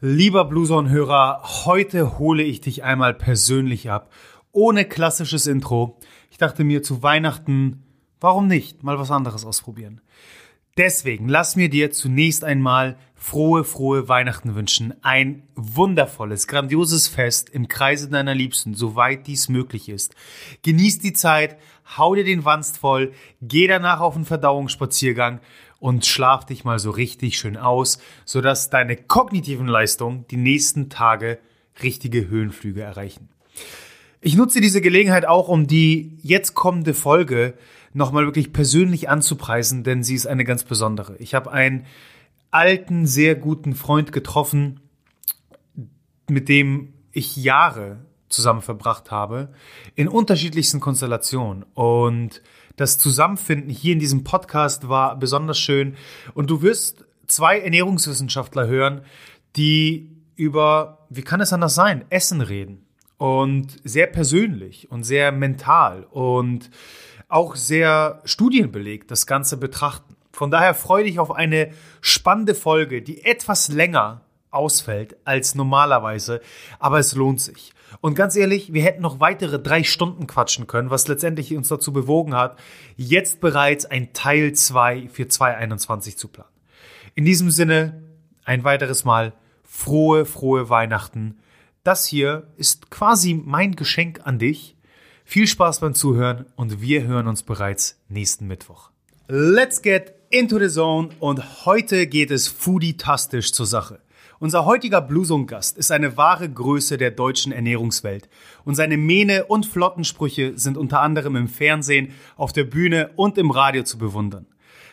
Lieber Blueson-Hörer, heute hole ich dich einmal persönlich ab. Ohne klassisches Intro. Ich dachte mir zu Weihnachten, warum nicht mal was anderes ausprobieren? Deswegen lass mir dir zunächst einmal frohe, frohe Weihnachten wünschen. Ein wundervolles, grandioses Fest im Kreise deiner Liebsten, soweit dies möglich ist. Genieß die Zeit, hau dir den Wanst voll, geh danach auf einen Verdauungsspaziergang und schlaf dich mal so richtig schön aus, sodass deine kognitiven Leistungen die nächsten Tage richtige Höhenflüge erreichen. Ich nutze diese Gelegenheit auch, um die jetzt kommende Folge nochmal wirklich persönlich anzupreisen, denn sie ist eine ganz besondere. Ich habe einen alten, sehr guten Freund getroffen, mit dem ich Jahre zusammen verbracht habe, in unterschiedlichsten Konstellationen. Und das Zusammenfinden hier in diesem Podcast war besonders schön. Und du wirst zwei Ernährungswissenschaftler hören, die über, wie kann es anders sein, Essen reden. Und sehr persönlich und sehr mental und auch sehr studienbelegt das Ganze betrachten. Von daher freue dich auf eine spannende Folge, die etwas länger ausfällt als normalerweise, aber es lohnt sich. Und ganz ehrlich, wir hätten noch weitere drei Stunden quatschen können, was letztendlich uns dazu bewogen hat, jetzt bereits ein Teil 2 für 2021 zu planen. In diesem Sinne, ein weiteres Mal frohe, frohe Weihnachten. Das hier ist quasi mein Geschenk an dich. Viel Spaß beim Zuhören und wir hören uns bereits nächsten Mittwoch. Let's get into the zone und heute geht es foodie-tastisch zur Sache. Unser heutiger Blusung-Gast ist eine wahre Größe der deutschen Ernährungswelt und seine Mähne und Flottensprüche sind unter anderem im Fernsehen, auf der Bühne und im Radio zu bewundern.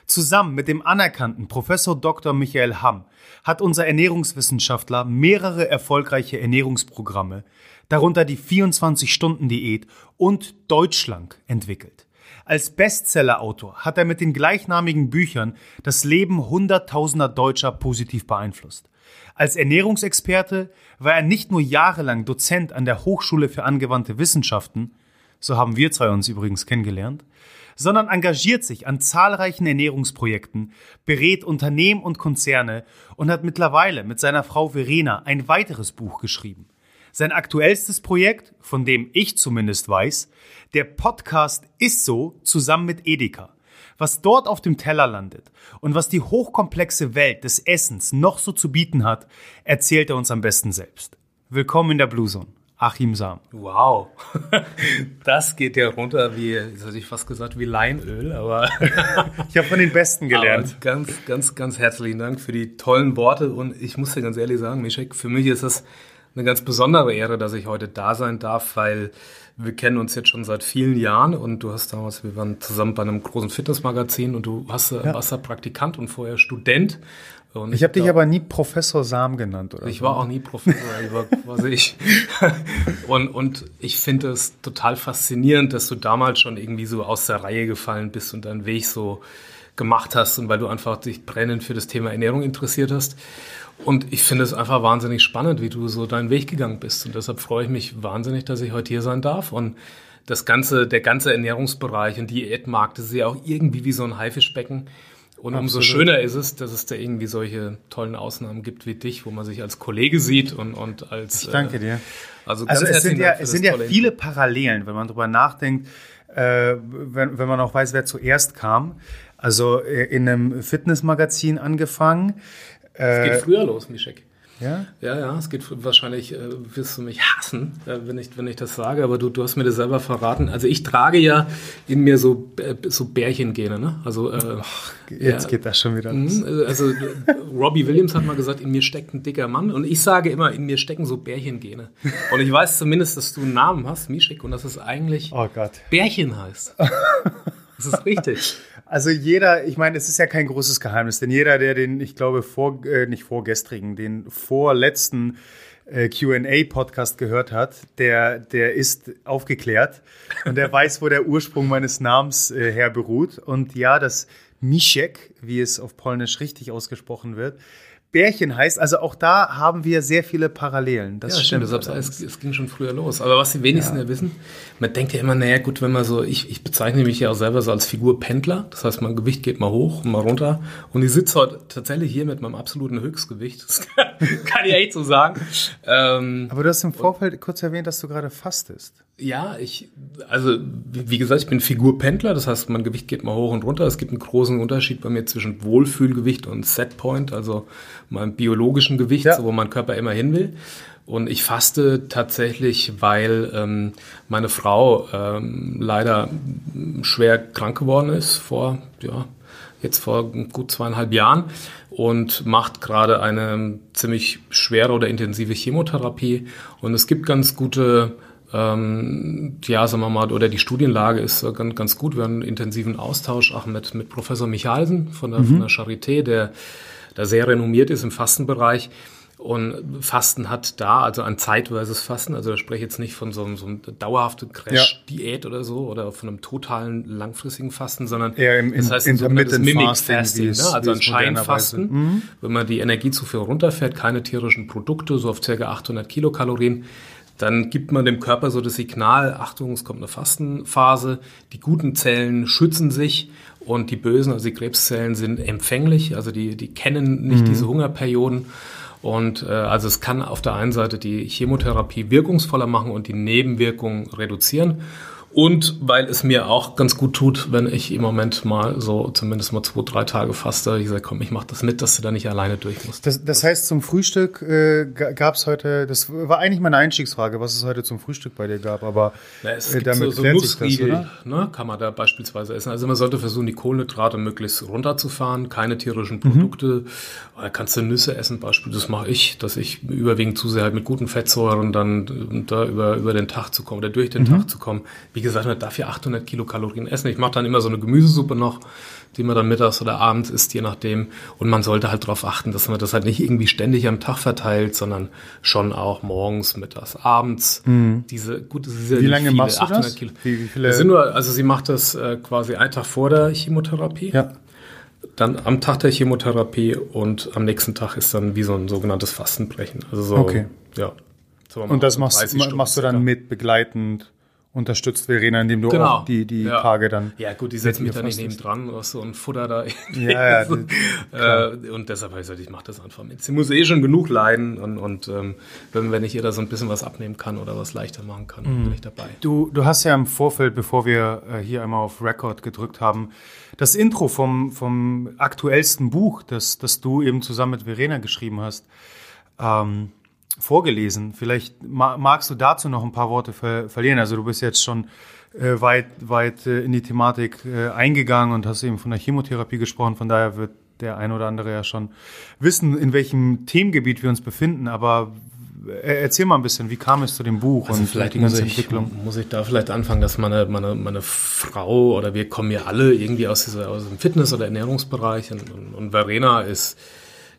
Zusammen mit dem anerkannten Professor Dr. Michael Hamm hat unser Ernährungswissenschaftler mehrere erfolgreiche Ernährungsprogramme, darunter die 24-Stunden-Diät und Deutschlang entwickelt. Als Bestsellerautor hat er mit den gleichnamigen Büchern das Leben hunderttausender Deutscher positiv beeinflusst. Als Ernährungsexperte war er nicht nur jahrelang Dozent an der Hochschule für angewandte Wissenschaften, so haben wir zwei uns übrigens kennengelernt, sondern engagiert sich an zahlreichen Ernährungsprojekten, berät Unternehmen und Konzerne und hat mittlerweile mit seiner Frau Verena ein weiteres Buch geschrieben. Sein aktuellstes Projekt, von dem ich zumindest weiß, der Podcast ist so zusammen mit Edeka. Was dort auf dem Teller landet und was die hochkomplexe Welt des Essens noch so zu bieten hat, erzählt er uns am besten selbst. Willkommen in der Blue Zone. Achim Sam. Wow, das geht ja runter wie, jetzt hätte ich fast gesagt, wie Leinöl, aber ich habe von den Besten gelernt. Aber ganz, ganz, ganz herzlichen Dank für die tollen Worte und ich muss dir ganz ehrlich sagen, Mischek, für mich ist das eine ganz besondere Ehre, dass ich heute da sein darf, weil wir kennen uns jetzt schon seit vielen Jahren und du hast damals, wir waren zusammen bei einem großen Fitnessmagazin und du hast, ja. warst da Praktikant und vorher Student. Und ich habe dich aber nie Professor Sam genannt, oder? Ich so. war auch nie Professor, ich war quasi ich. Und, und ich finde es total faszinierend, dass du damals schon irgendwie so aus der Reihe gefallen bist und deinen Weg so gemacht hast und weil du einfach dich brennend für das Thema Ernährung interessiert hast. Und ich finde es einfach wahnsinnig spannend, wie du so deinen Weg gegangen bist. Und deshalb freue ich mich wahnsinnig, dass ich heute hier sein darf. Und das ganze, der ganze Ernährungsbereich und Diätmarkt, das ist ja auch irgendwie wie so ein Haifischbecken. Und Absolut. umso schöner ist es, dass es da irgendwie solche tollen Ausnahmen gibt wie dich, wo man sich als Kollege sieht und, und als. Ich danke dir. Äh, also, also es sind ja, es sind ja viele Parallelen, wenn man drüber nachdenkt, äh, wenn, wenn man auch weiß, wer zuerst kam. Also äh, in einem Fitnessmagazin angefangen, es geht äh, früher los, Mischek. Ja? Ja, ja, es geht wahrscheinlich, äh, wirst du mich hassen, äh, wenn, ich, wenn ich das sage, aber du, du hast mir das selber verraten. Also ich trage ja in mir so, äh, so Bärchengene, ne? Also, äh, Ach, jetzt geht das schon wieder los. Mhm, also Robbie Williams hat mal gesagt, in mir steckt ein dicker Mann und ich sage immer, in mir stecken so Bärchengene. Und ich weiß zumindest, dass du einen Namen hast, Mischek, und dass es eigentlich oh Gott. Bärchen heißt. Das ist richtig. Also jeder, ich meine, es ist ja kein großes Geheimnis, denn jeder, der den, ich glaube, vor, äh, nicht vorgestrigen, den vorletzten äh, QA-Podcast gehört hat, der, der ist aufgeklärt und der weiß, wo der Ursprung meines Namens äh, her beruht. Und ja, das Miszek, wie es auf Polnisch richtig ausgesprochen wird, Bärchen heißt. Also auch da haben wir sehr viele Parallelen. Das ja, stimmt. stimmt. Das es, es, ging schon früher los. Aber was die wenigsten ja. ja wissen, man denkt ja immer, naja gut, wenn man so, ich, ich bezeichne mich ja auch selber so als Figur Pendler. Das heißt, mein Gewicht geht mal hoch und mal runter. Und ich sitze heute tatsächlich hier mit meinem absoluten Höchstgewicht. Das kann, ich echt so sagen. Ähm, Aber du hast im Vorfeld kurz erwähnt, dass du gerade fastest. Ja, ich, also wie gesagt, ich bin Figurpendler, das heißt, mein Gewicht geht mal hoch und runter. Es gibt einen großen Unterschied bei mir zwischen Wohlfühlgewicht und Setpoint, also meinem biologischen Gewicht, ja. so, wo mein Körper immer hin will. Und ich faste tatsächlich, weil ähm, meine Frau ähm, leider schwer krank geworden ist vor, ja, jetzt vor gut zweieinhalb Jahren und macht gerade eine ziemlich schwere oder intensive Chemotherapie. Und es gibt ganz gute ähm, ja, sagen wir mal, oder die Studienlage ist ganz, ganz gut. Wir haben einen intensiven Austausch auch mit, mit Professor Michalsen von der, mhm. von der Charité, der da sehr renommiert ist im Fastenbereich. Und Fasten hat da, also ein zeitweises Fasten, also da spreche ich jetzt nicht von so einem, so einem dauerhaften Crash-Diät ja. oder so oder von einem totalen langfristigen Fasten, sondern Eher im, das heißt ein sogenanntes Mimic Fasting, ne? also ein Scheinfasten, mhm. wenn man die Energiezufuhr runterfährt, keine tierischen Produkte, so auf ca. 800 Kilokalorien, dann gibt man dem Körper so das Signal, Achtung, es kommt eine Fastenphase, die guten Zellen schützen sich und die bösen, also die Krebszellen sind empfänglich, also die, die kennen nicht mhm. diese Hungerperioden. Und äh, also es kann auf der einen Seite die Chemotherapie wirkungsvoller machen und die Nebenwirkungen reduzieren. Und weil es mir auch ganz gut tut, wenn ich im Moment mal so zumindest mal zwei, drei Tage faste. Ich sage, komm, ich mache das mit, dass du da nicht alleine durch musst. Das, das heißt, zum Frühstück äh, gab es heute, das war eigentlich meine Einstiegsfrage, was es heute zum Frühstück bei dir gab, aber Na, es äh, damit so, so Nussriegel, das, ne, kann man da beispielsweise essen. Also man sollte versuchen, die Kohlenhydrate möglichst runterzufahren, keine tierischen Produkte. Mhm. Kannst du Nüsse essen, beispielsweise, das mache ich, dass ich überwiegend zu sehr halt mit guten Fettsäuren dann da über, über den Tag zu kommen oder durch den mhm. Tag zu kommen. Wie gesagt, man darf ja 800 Kilokalorien essen. Ich mache dann immer so eine Gemüsesuppe noch, die man dann mittags oder abends isst, je nachdem. Und man sollte halt darauf achten, dass man das halt nicht irgendwie ständig am Tag verteilt, sondern schon auch morgens, mittags, abends. Mhm. Diese, gut, ja Wie lange viele, machst du das? Kilo. Wie, wie viele? sind nur, also sie macht das äh, quasi einen Tag vor der Chemotherapie. Ja. Dann am Tag der Chemotherapie und am nächsten Tag ist dann wie so ein sogenanntes Fastenbrechen. Also so, okay. ja. So und das machst, machst du dann mit begleitend unterstützt Verena, indem du genau. auch die, die ja. Tage dann. Ja, gut, die setzt mich da nicht neben dran, was so ein Futter da. Ja, ja. äh, und deshalb habe ich gesagt, ich mache das einfach mit. Sie muss eh schon genug leiden und, und ähm, wenn, wenn ich ihr da so ein bisschen was abnehmen kann oder was leichter machen kann, mhm. bin ich dabei. Du, du hast ja im Vorfeld, bevor wir äh, hier einmal auf Record gedrückt haben, das Intro vom, vom aktuellsten Buch, das, das du eben zusammen mit Verena geschrieben hast, ähm, vorgelesen. Vielleicht magst du dazu noch ein paar Worte ver verlieren. Also du bist jetzt schon äh, weit, weit äh, in die Thematik äh, eingegangen und hast eben von der Chemotherapie gesprochen. Von daher wird der ein oder andere ja schon wissen, in welchem Themengebiet wir uns befinden. Aber äh, erzähl mal ein bisschen, wie kam es zu dem Buch also und vielleicht die ganze ich, Entwicklung? Muss ich da vielleicht anfangen, dass meine, meine, meine Frau oder wir kommen ja alle irgendwie aus, dieser, aus dem Fitness- oder Ernährungsbereich und, und, und Verena ist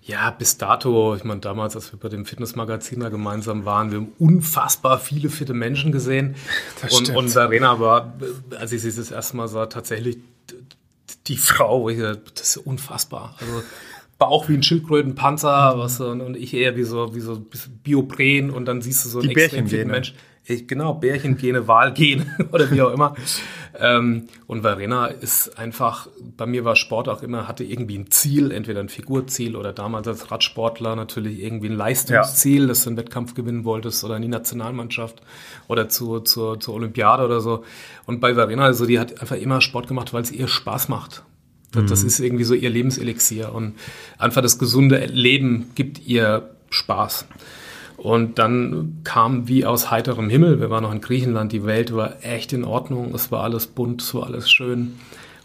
ja, bis dato, ich meine, damals, als wir bei dem Fitnessmagazin da gemeinsam waren, wir haben unfassbar viele fitte Menschen gesehen. Das und, stimmt. und Verena war, als ich sie das erste Mal sah, tatsächlich die Frau, wo ich dachte, das ist unfassbar. Also Bauch wie ein Schildkrötenpanzer, was und, ich eher wie so wie so Biopren und dann siehst du so einen die extrem fitten Mensch. Ich, genau, Bärchengene, Wahlgene oder wie auch immer. ähm, und Verena ist einfach, bei mir war Sport auch immer, hatte irgendwie ein Ziel, entweder ein Figurziel oder damals als Radsportler natürlich irgendwie ein Leistungsziel, ja. dass du einen Wettkampf gewinnen wolltest oder in die Nationalmannschaft oder zur, zur, zur Olympiade oder so. Und bei Verena, also die hat einfach immer Sport gemacht, weil es ihr Spaß macht. Das, das mhm. ist irgendwie so ihr Lebenselixier und einfach das gesunde Leben gibt ihr Spaß. Und dann kam wie aus heiterem Himmel, wir waren noch in Griechenland, die Welt war echt in Ordnung, es war alles bunt, es war alles schön.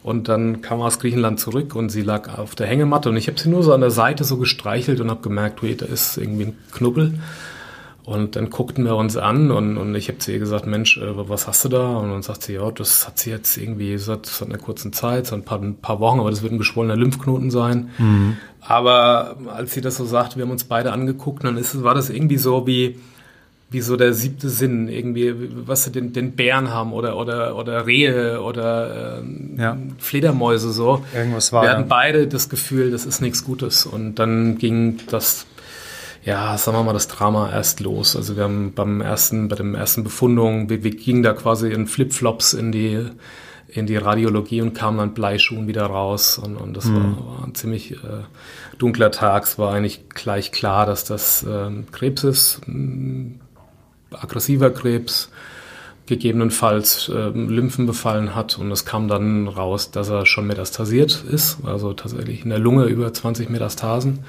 Und dann kam aus Griechenland zurück und sie lag auf der Hängematte und ich habe sie nur so an der Seite so gestreichelt und habe gemerkt, wait, da ist irgendwie ein Knubbel. Und dann guckten wir uns an und, und ich habe zu ihr gesagt, Mensch, äh, was hast du da? Und dann sagt sie, ja, das hat sie jetzt irgendwie seit, seit einer kurzen Zeit, seit ein paar, ein paar Wochen, aber das wird ein geschwollener Lymphknoten sein. Mhm. Aber als sie das so sagt, wir haben uns beide angeguckt, dann ist, war das irgendwie so wie, wie so der siebte Sinn, irgendwie, was sie den, den Bären haben oder, oder, oder Rehe oder ähm, Ja. Fledermäuse so. Irgendwas war Wir hatten beide das Gefühl, das ist nichts Gutes. Und dann ging das, ja, sagen wir mal, das Drama erst los. Also wir haben beim ersten, bei dem ersten Befundung, wir, wir gingen da quasi in Flipflops in die, in die Radiologie und kamen dann Bleischuhen wieder raus. Und, und das war, war ein ziemlich äh, dunkler Tag. Es war eigentlich gleich klar, dass das ähm, Krebs ist, aggressiver Krebs, gegebenenfalls ähm, Lymphen befallen hat. Und es kam dann raus, dass er schon metastasiert ist, also tatsächlich in der Lunge über 20 Metastasen.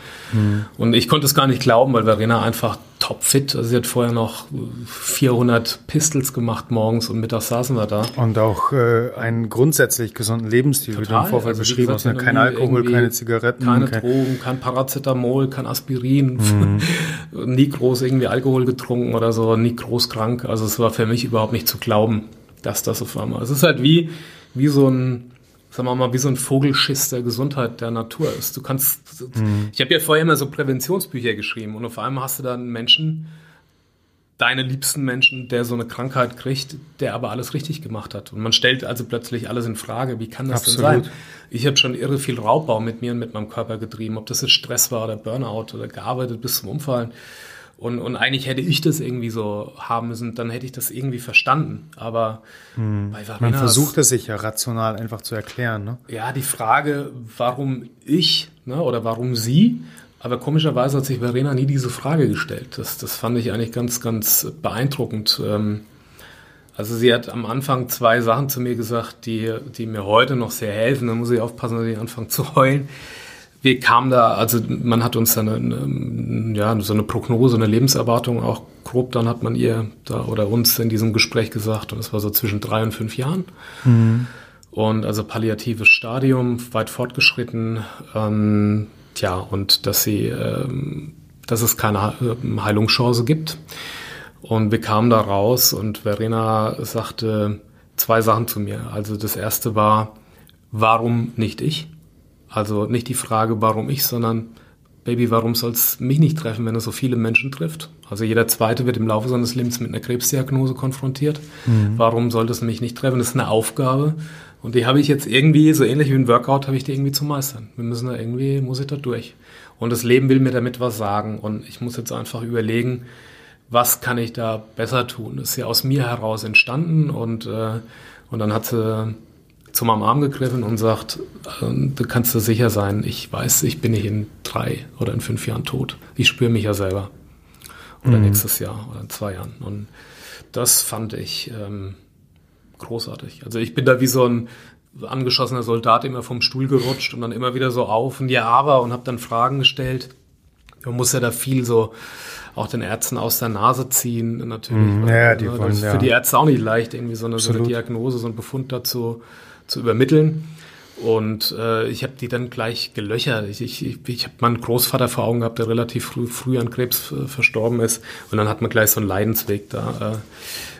Und ich konnte es gar nicht glauben, weil Verena einfach topfit, also sie hat vorher noch 400 Pistols gemacht morgens und mittags saßen wir da. Und auch äh, einen grundsätzlich gesunden Lebensstil, wie du im Vorfeld Also, beschrieben hast. Ne? Kein Alkohol, keine Zigaretten. Keine kein- Drogen, kein Paracetamol, kein Aspirin, nie groß irgendwie Alkohol getrunken oder so, nie groß krank. Also es war für mich überhaupt nicht zu glauben, dass das auf einmal. Es ist halt wie, wie so ein, sagen wir mal, wie so ein Vogelschiss der Gesundheit der Natur ist. Du kannst, ich habe ja vorher immer so Präventionsbücher geschrieben und auf einmal hast du dann einen Menschen, deine liebsten Menschen, der so eine Krankheit kriegt, der aber alles richtig gemacht hat. Und man stellt also plötzlich alles in Frage. Wie kann das denn Absolut. sein? Ich habe schon irre viel Raubbau mit mir und mit meinem Körper getrieben, ob das jetzt Stress war oder Burnout oder gearbeitet bis zum Umfallen. Und, und eigentlich hätte ich das irgendwie so haben müssen, dann hätte ich das irgendwie verstanden. Aber bei Verena Man versucht es sich ja rational einfach zu erklären. Ne? ja, die Frage, warum ich ne, oder warum sie, aber komischerweise hat sich Verena nie diese Frage gestellt. Das, das fand ich eigentlich ganz, ganz beeindruckend. Ähm, Also sie hat am Anfang zwei Sachen zu mir gesagt, die, die mir heute noch sehr helfen. Da muss ich aufpassen, dass ich anfange zu heulen. Wir kamen da, also man hat uns dann eine, ja, so eine Prognose, eine Lebenserwartung auch grob, dann hat man ihr da oder uns in diesem Gespräch gesagt, und das war so zwischen drei und fünf Jahren. Und also palliatives Stadium, weit fortgeschritten. Ähm, tja, und dass sie, ähm, dass es keine ähm, Heilungschance gibt. Und wir kamen da raus und Verena sagte zwei Sachen zu mir. Also das erste war, warum nicht ich? Also nicht die Frage, warum ich, sondern Baby, warum soll es mich nicht treffen, wenn es so viele Menschen trifft? Also jeder Zweite wird im Laufe seines Lebens mit einer Krebsdiagnose konfrontiert. Warum sollte es mich nicht treffen? Das ist eine Aufgabe. Und die habe ich jetzt irgendwie, so ähnlich wie ein Workout, habe ich die irgendwie zu meistern. Wir müssen da irgendwie, muss ich da durch. Und das Leben will mir damit was sagen. Und ich muss jetzt einfach überlegen, was kann ich da besser tun? Das ist ja aus mir heraus entstanden und, äh, und dann hat sie zu meinem Arm gegriffen und sagt, äh, du kannst dir sicher sein, ich weiß, ich bin nicht in drei oder in fünf Jahren tot. Ich spüre mich ja selber. Oder nächstes Jahr oder in zwei Jahren. Und das fand ich ähm, großartig. Also ich bin da wie so ein angeschossener Soldat immer vom Stuhl gerutscht und dann immer wieder so auf und ja, aber und habe dann Fragen gestellt. Man muss ja da viel so auch den Ärzten aus der Nase ziehen, natürlich. Mhm, weil, ja, die ne, wollen, das ist ja. für die Ärzte auch nicht leicht, irgendwie so eine, so eine. Diagnose, so einen Befund dazu zu übermitteln. Und äh, ich habe die dann gleich gelöchert. Ich, ich, ich, habe meinen Großvater vor Augen gehabt, der relativ früh, früh an Krebs äh, verstorben ist. Und dann hat man gleich so einen Leidensweg da, äh,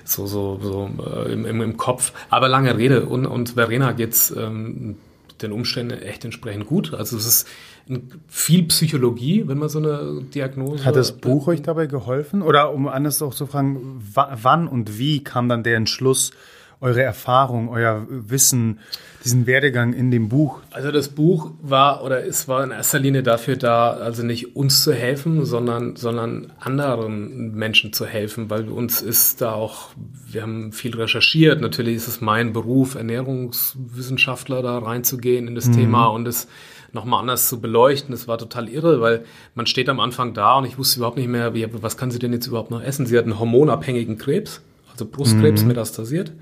so, so, so äh, im, im, im Kopf. Aber lange Rede. Und, und Verena geht's ähm, den Umständen echt entsprechend gut. Also es ist viel Psychologie, wenn man so eine Diagnose Hat das Buch euch dabei geholfen? Oder um anders auch zu fragen, wa- wann und wie kam dann der Entschluss, eure Erfahrung, euer Wissen, diesen Werdegang in dem Buch? Also das Buch war oder es war in erster Linie dafür da, also nicht uns zu helfen, sondern, sondern anderen Menschen zu helfen, weil uns ist da auch, wir haben viel recherchiert. Natürlich ist es mein Beruf, Ernährungswissenschaftler da reinzugehen in das Thema und es nochmal anders zu beleuchten. Das war total irre, weil man steht am Anfang da und ich wusste überhaupt nicht mehr, wie, was kann sie denn jetzt überhaupt noch essen? Sie hat einen hormonabhängigen Krebs, also Brustkrebs metastasiert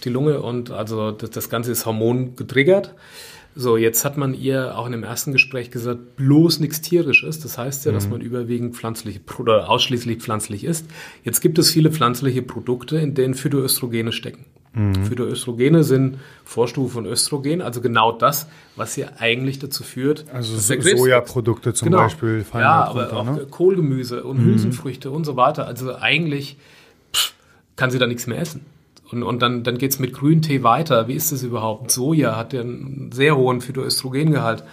auf die Lunge und also das, das Ganze ist Hormon getriggert. So, jetzt hat man ihr auch in dem ersten Gespräch gesagt, bloß nichts tierisches. Das heißt ja, dass man überwiegend pflanzliche oder ausschließlich pflanzlich isst. Jetzt gibt es viele pflanzliche Produkte, in denen Phytoöstrogene stecken. Phytoöstrogene sind Vorstufe von Östrogen, also genau das, was ja eigentlich dazu führt, Also so-. Sojaprodukte zum Genau. Beispiel fallen ja, aber drunter, auch ne? Kohlgemüse und Hülsenfrüchte und so weiter. Also eigentlich pff, kann sie da nichts mehr essen. Und, und dann, dann geht's mit Grüntee weiter. Wie ist das überhaupt? Soja hat ja einen sehr hohen Phytoöstrogengehalt.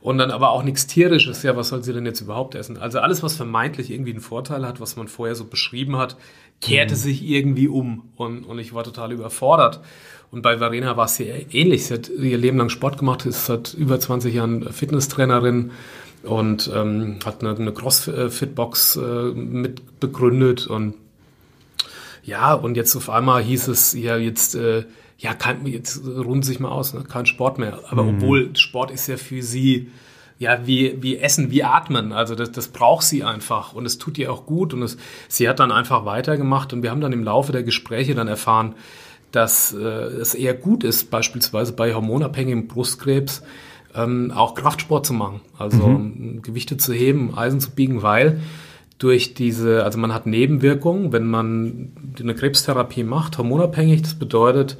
Und dann aber auch nichts tierisches, ja, was soll sie denn jetzt überhaupt essen? Also alles, was vermeintlich irgendwie einen Vorteil hat, was man vorher so beschrieben hat, kehrte mhm. sich irgendwie um und, und ich war total überfordert. Und bei Verena war es sehr ähnlich. Sie hat ihr Leben lang Sport gemacht, ist seit über 20 Jahren Fitnesstrainerin und ähm, hat eine, eine Crossfit-Box äh, mit begründet und ja, und jetzt auf einmal hieß es ja jetzt, äh, ja, kein, jetzt ruhen Sie sich mal aus, ne? kein Sport mehr. Aber mhm. obwohl Sport ist ja für sie ja, wie, wie Essen, wie Atmen. Also das, das braucht sie einfach und es tut ihr auch gut und es, sie hat dann einfach weitergemacht und wir haben dann im Laufe der Gespräche dann erfahren, dass äh, es eher gut ist, beispielsweise bei hormonabhängigem Brustkrebs ähm, auch Kraftsport zu machen, also mhm. Gewichte zu heben, Eisen zu biegen, weil durch diese, also man hat Nebenwirkungen, wenn man eine Krebstherapie macht, hormonabhängig, das bedeutet,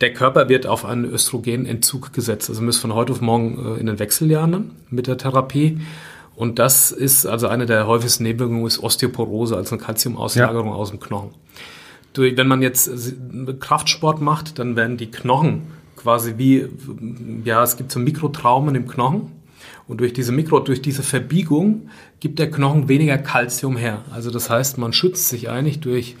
der Körper wird auf einen Östrogenentzug gesetzt. Also man ist von heute auf morgen äh, in den Wechseljahren mit der Therapie. Und das ist also eine der häufigsten Nebenwirkungen ist Osteoporose, also eine Kalziumauslagerung ja. aus dem Knochen. Durch, wenn man jetzt Kraftsport macht, dann werden die Knochen quasi wie, ja, es gibt so Mikrotraumen im Knochen. Und durch diese Mikro, durch diese Verbiegung gibt der Knochen weniger Kalzium her. Also das heißt, man schützt sich eigentlich durch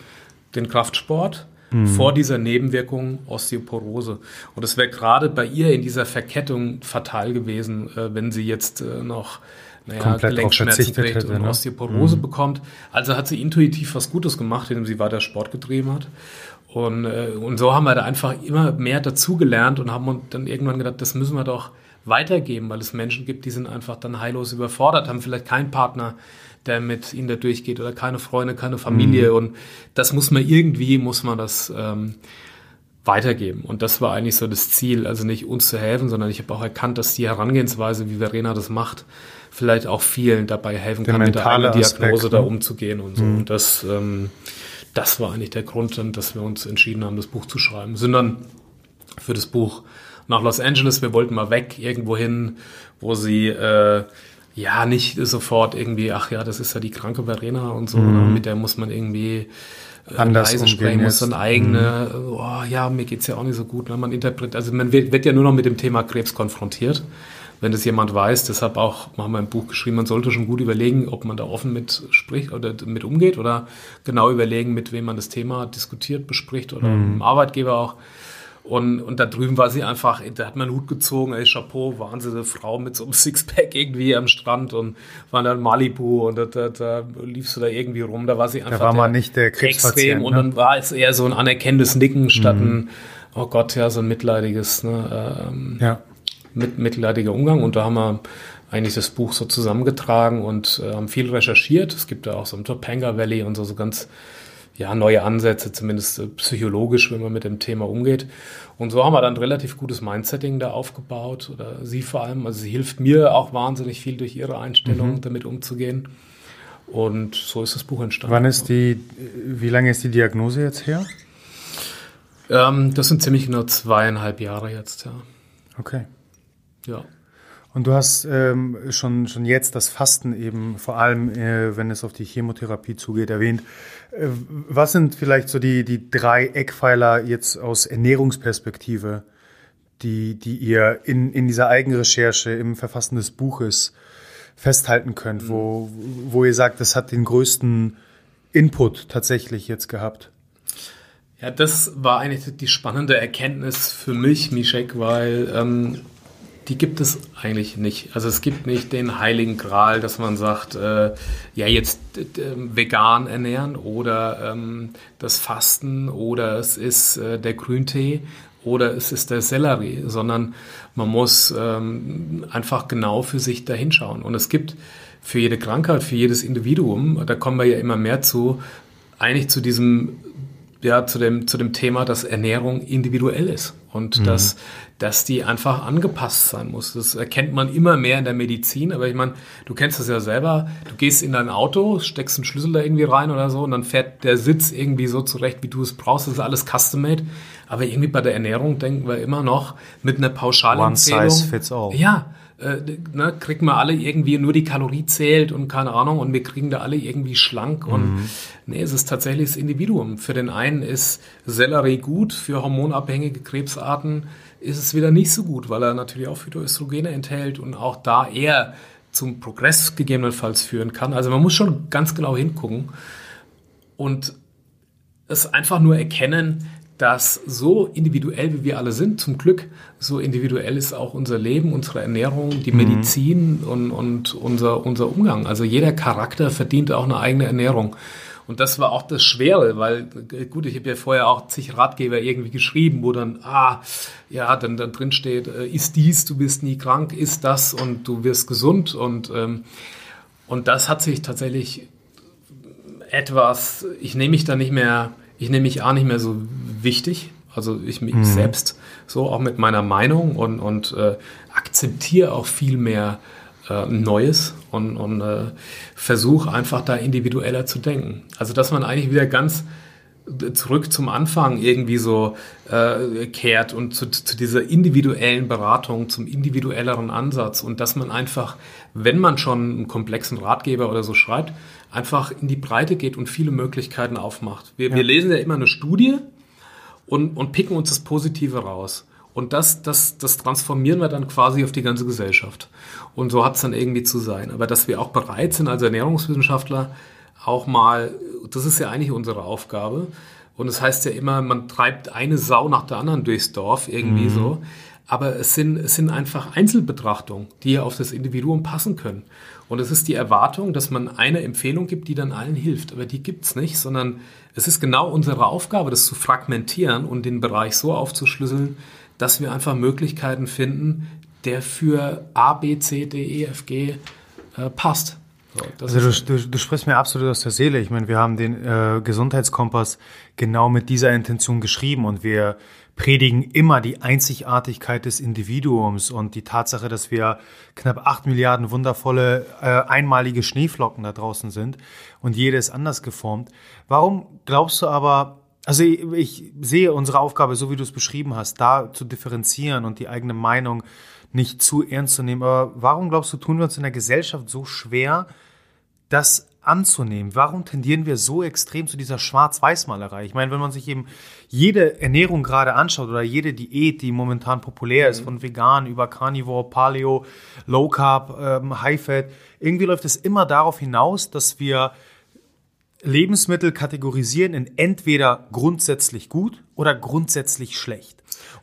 den Kraftsport mhm. vor dieser Nebenwirkung Osteoporose. Und es wäre gerade bei ihr in dieser Verkettung fatal gewesen, äh, wenn sie jetzt äh, noch naja, Gelenkschmerzen kriegt hätte, und ne? Osteoporose mhm. bekommt. Also hat sie intuitiv was Gutes gemacht, indem sie weiter Sport getrieben hat. Und, äh, und so haben wir da einfach immer mehr dazugelernt und haben dann irgendwann gedacht, das müssen wir doch weitergeben, weil es Menschen gibt, die sind einfach dann heillos überfordert, haben vielleicht keinen Partner, der mit ihnen da durchgeht oder keine Freunde, keine Familie. Mhm. Und das muss man irgendwie, muss man das ähm, weitergeben. Und das war eigentlich so das Ziel, also nicht uns zu helfen, sondern ich habe auch erkannt, dass die Herangehensweise, wie Verena das macht, vielleicht auch vielen dabei helfen der kann, mit der eigenen Diagnose Aspekt, da ne? umzugehen und so. Mhm. Und das, ähm, das war eigentlich der Grund, dass wir uns entschieden haben, das Buch zu schreiben. Wir sind dann für das Buch nach Los Angeles, wir wollten mal weg, irgendwo hin, wo sie äh, ja, nicht sofort irgendwie, ach ja, das ist ja die kranke Verena und so, mhm. mit der muss man irgendwie äh, anders sprechen, muss dann eigene, mhm. oh, ja, mir geht's ja auch nicht so gut, ne? man interpretiert, also man wird, wird ja nur noch mit dem Thema Krebs konfrontiert, wenn das jemand weiß, deshalb auch, haben wir ein Buch geschrieben, man sollte schon gut überlegen, ob man da offen mit spricht oder mit umgeht oder genau überlegen, mit wem man das Thema diskutiert, bespricht oder mhm. Arbeitgeber auch, und, und da drüben war sie einfach, da hat man einen Hut gezogen, ey, Chapeau, wahnsinnige Frau mit so einem Sixpack irgendwie am Strand und war dann Malibu und da, da, da liefst du da irgendwie rum, da war sie einfach da war man nicht der extrem ne? und dann war es eher so ein anerkennendes Nicken statt mhm. ein, oh Gott, ja, so ein mitleidiges, ne, ähm, ja. mit, mitleidiger Umgang und da haben wir eigentlich das Buch so zusammengetragen und äh, haben viel recherchiert. Es gibt da auch so ein Topanga Valley und so, so ganz ja, neue Ansätze, zumindest äh, psychologisch, wenn man mit dem Thema umgeht. Und so haben wir dann ein relativ gutes Mindsetting da aufgebaut, oder sie vor allem. Also sie hilft mir auch wahnsinnig viel durch ihre Einstellung, mhm. damit umzugehen. Und so ist das Buch entstanden. Wann ist die, wie lange ist die Diagnose jetzt her? Ähm, das sind ziemlich genau zweieinhalb Jahre jetzt, ja. Okay. Ja. Und du hast ähm, schon, schon jetzt das Fasten eben, vor allem äh, wenn es auf die Chemotherapie zugeht, erwähnt. Äh, was sind vielleicht so die, die drei Eckpfeiler jetzt aus Ernährungsperspektive, die, die ihr in, in dieser Eigenrecherche im Verfassen des Buches festhalten könnt, mhm. wo, wo ihr sagt, das hat den größten Input tatsächlich jetzt gehabt? Ja, das war eigentlich die spannende Erkenntnis für mich, Mischek, weil ähm, die gibt es eigentlich nicht. Also es gibt nicht den heiligen Gral, dass man sagt, äh, ja jetzt äh, vegan ernähren oder ähm, das Fasten oder es ist äh, der Grüntee oder es ist der Sellerie, sondern man muss ähm, einfach genau für sich dahinschauen. Und es gibt für jede Krankheit, für jedes Individuum, da kommen wir ja immer mehr zu, eigentlich zu diesem ja, zu dem, zu dem Thema, dass Ernährung individuell ist und mhm. dass, dass die einfach angepasst sein muss. Das erkennt man immer mehr in der Medizin, aber ich meine, du kennst das ja selber, du gehst in dein Auto, steckst einen Schlüssel da irgendwie rein oder so und dann fährt der Sitz irgendwie so zurecht, wie du es brauchst, das ist alles custom-made, aber irgendwie bei der Ernährung denken wir immer noch mit einer Pauschalempfehlung. One size fits all. Ja, äh, ne, kriegen wir alle irgendwie nur die Kalorie zählt und keine Ahnung und wir kriegen da alle irgendwie schlank und mhm. nee, es ist tatsächlich das Individuum. Für den einen ist Sellerie gut, für hormonabhängige Krebsarten ist es wieder nicht so gut, weil er natürlich auch Phytoöstrogene enthält und auch da eher zum Progress gegebenenfalls führen kann. Also man muss schon ganz genau hingucken und es einfach nur erkennen, dass so individuell wie wir alle sind, zum Glück, so individuell ist auch unser Leben, unsere Ernährung, die mhm. Medizin und, und unser, unser Umgang. Also jeder Charakter verdient auch eine eigene Ernährung. Und das war auch das Schwere, weil, gut, ich habe ja vorher auch zig Ratgeber irgendwie geschrieben, wo dann, ah, ja, dann, dann drin steht, äh, ist dies, du bist nie krank, ist das und du wirst gesund. Und, ähm, und das hat sich tatsächlich etwas, ich nehme mich da nicht mehr, ich nehme mich auch nicht mehr so wichtig. Also ich mich mhm. selbst so auch mit meiner Meinung und, und äh, akzeptiere auch viel mehr äh, Neues und, und äh, versuche einfach da individueller zu denken. Also dass man eigentlich wieder ganz zurück zum Anfang irgendwie so äh, kehrt und zu, zu dieser individuellen Beratung, zum individuelleren Ansatz und dass man einfach, wenn man schon einen komplexen Ratgeber oder so schreibt, einfach in die Breite geht und viele Möglichkeiten aufmacht. Wir, ja. wir lesen ja immer eine Studie und, und picken uns das Positive raus. Und das, das, das transformieren wir dann quasi auf die ganze Gesellschaft. Und so hat es dann irgendwie zu sein. Aber dass wir auch bereit sind, als Ernährungswissenschaftler auch mal, das ist ja eigentlich unsere Aufgabe. Und es das heißt ja immer, man treibt eine Sau nach der anderen durchs Dorf, irgendwie mhm. so. Aber es sind, es sind einfach Einzelbetrachtungen, die ja auf das Individuum passen können. Und es ist die Erwartung, dass man eine Empfehlung gibt, die dann allen hilft. Aber die gibt's nicht, sondern es ist genau unsere Aufgabe, das zu fragmentieren und den Bereich so aufzuschlüsseln, dass wir einfach Möglichkeiten finden, der für A, B, C, D, E, F, G äh, passt. So, also du, du, du, sprichst mir absolut aus der Seele. Ich meine, wir haben den äh, Gesundheitskompass genau mit dieser Intention geschrieben und wir predigen immer die Einzigartigkeit des Individuums und die Tatsache, dass wir knapp acht Milliarden wundervolle äh, einmalige Schneeflocken da draußen sind und jede ist anders geformt. Warum glaubst du aber, also ich, ich sehe unsere Aufgabe, so wie du es beschrieben hast, da zu differenzieren und die eigene Meinung nicht zu ernst zu nehmen. Aber warum glaubst du, tun wir uns in der Gesellschaft so schwer, das anzunehmen? Warum tendieren wir so extrem zu dieser Schwarz-Weiß-Malerei? Ich meine, wenn man sich eben jede Ernährung gerade anschaut oder jede Diät, die momentan populär ist, mhm. von vegan über Carnivore, Paleo, Low Carb, ähm, High Fat, irgendwie läuft es immer darauf hinaus, dass wir Lebensmittel kategorisieren in entweder grundsätzlich gut oder grundsätzlich schlecht.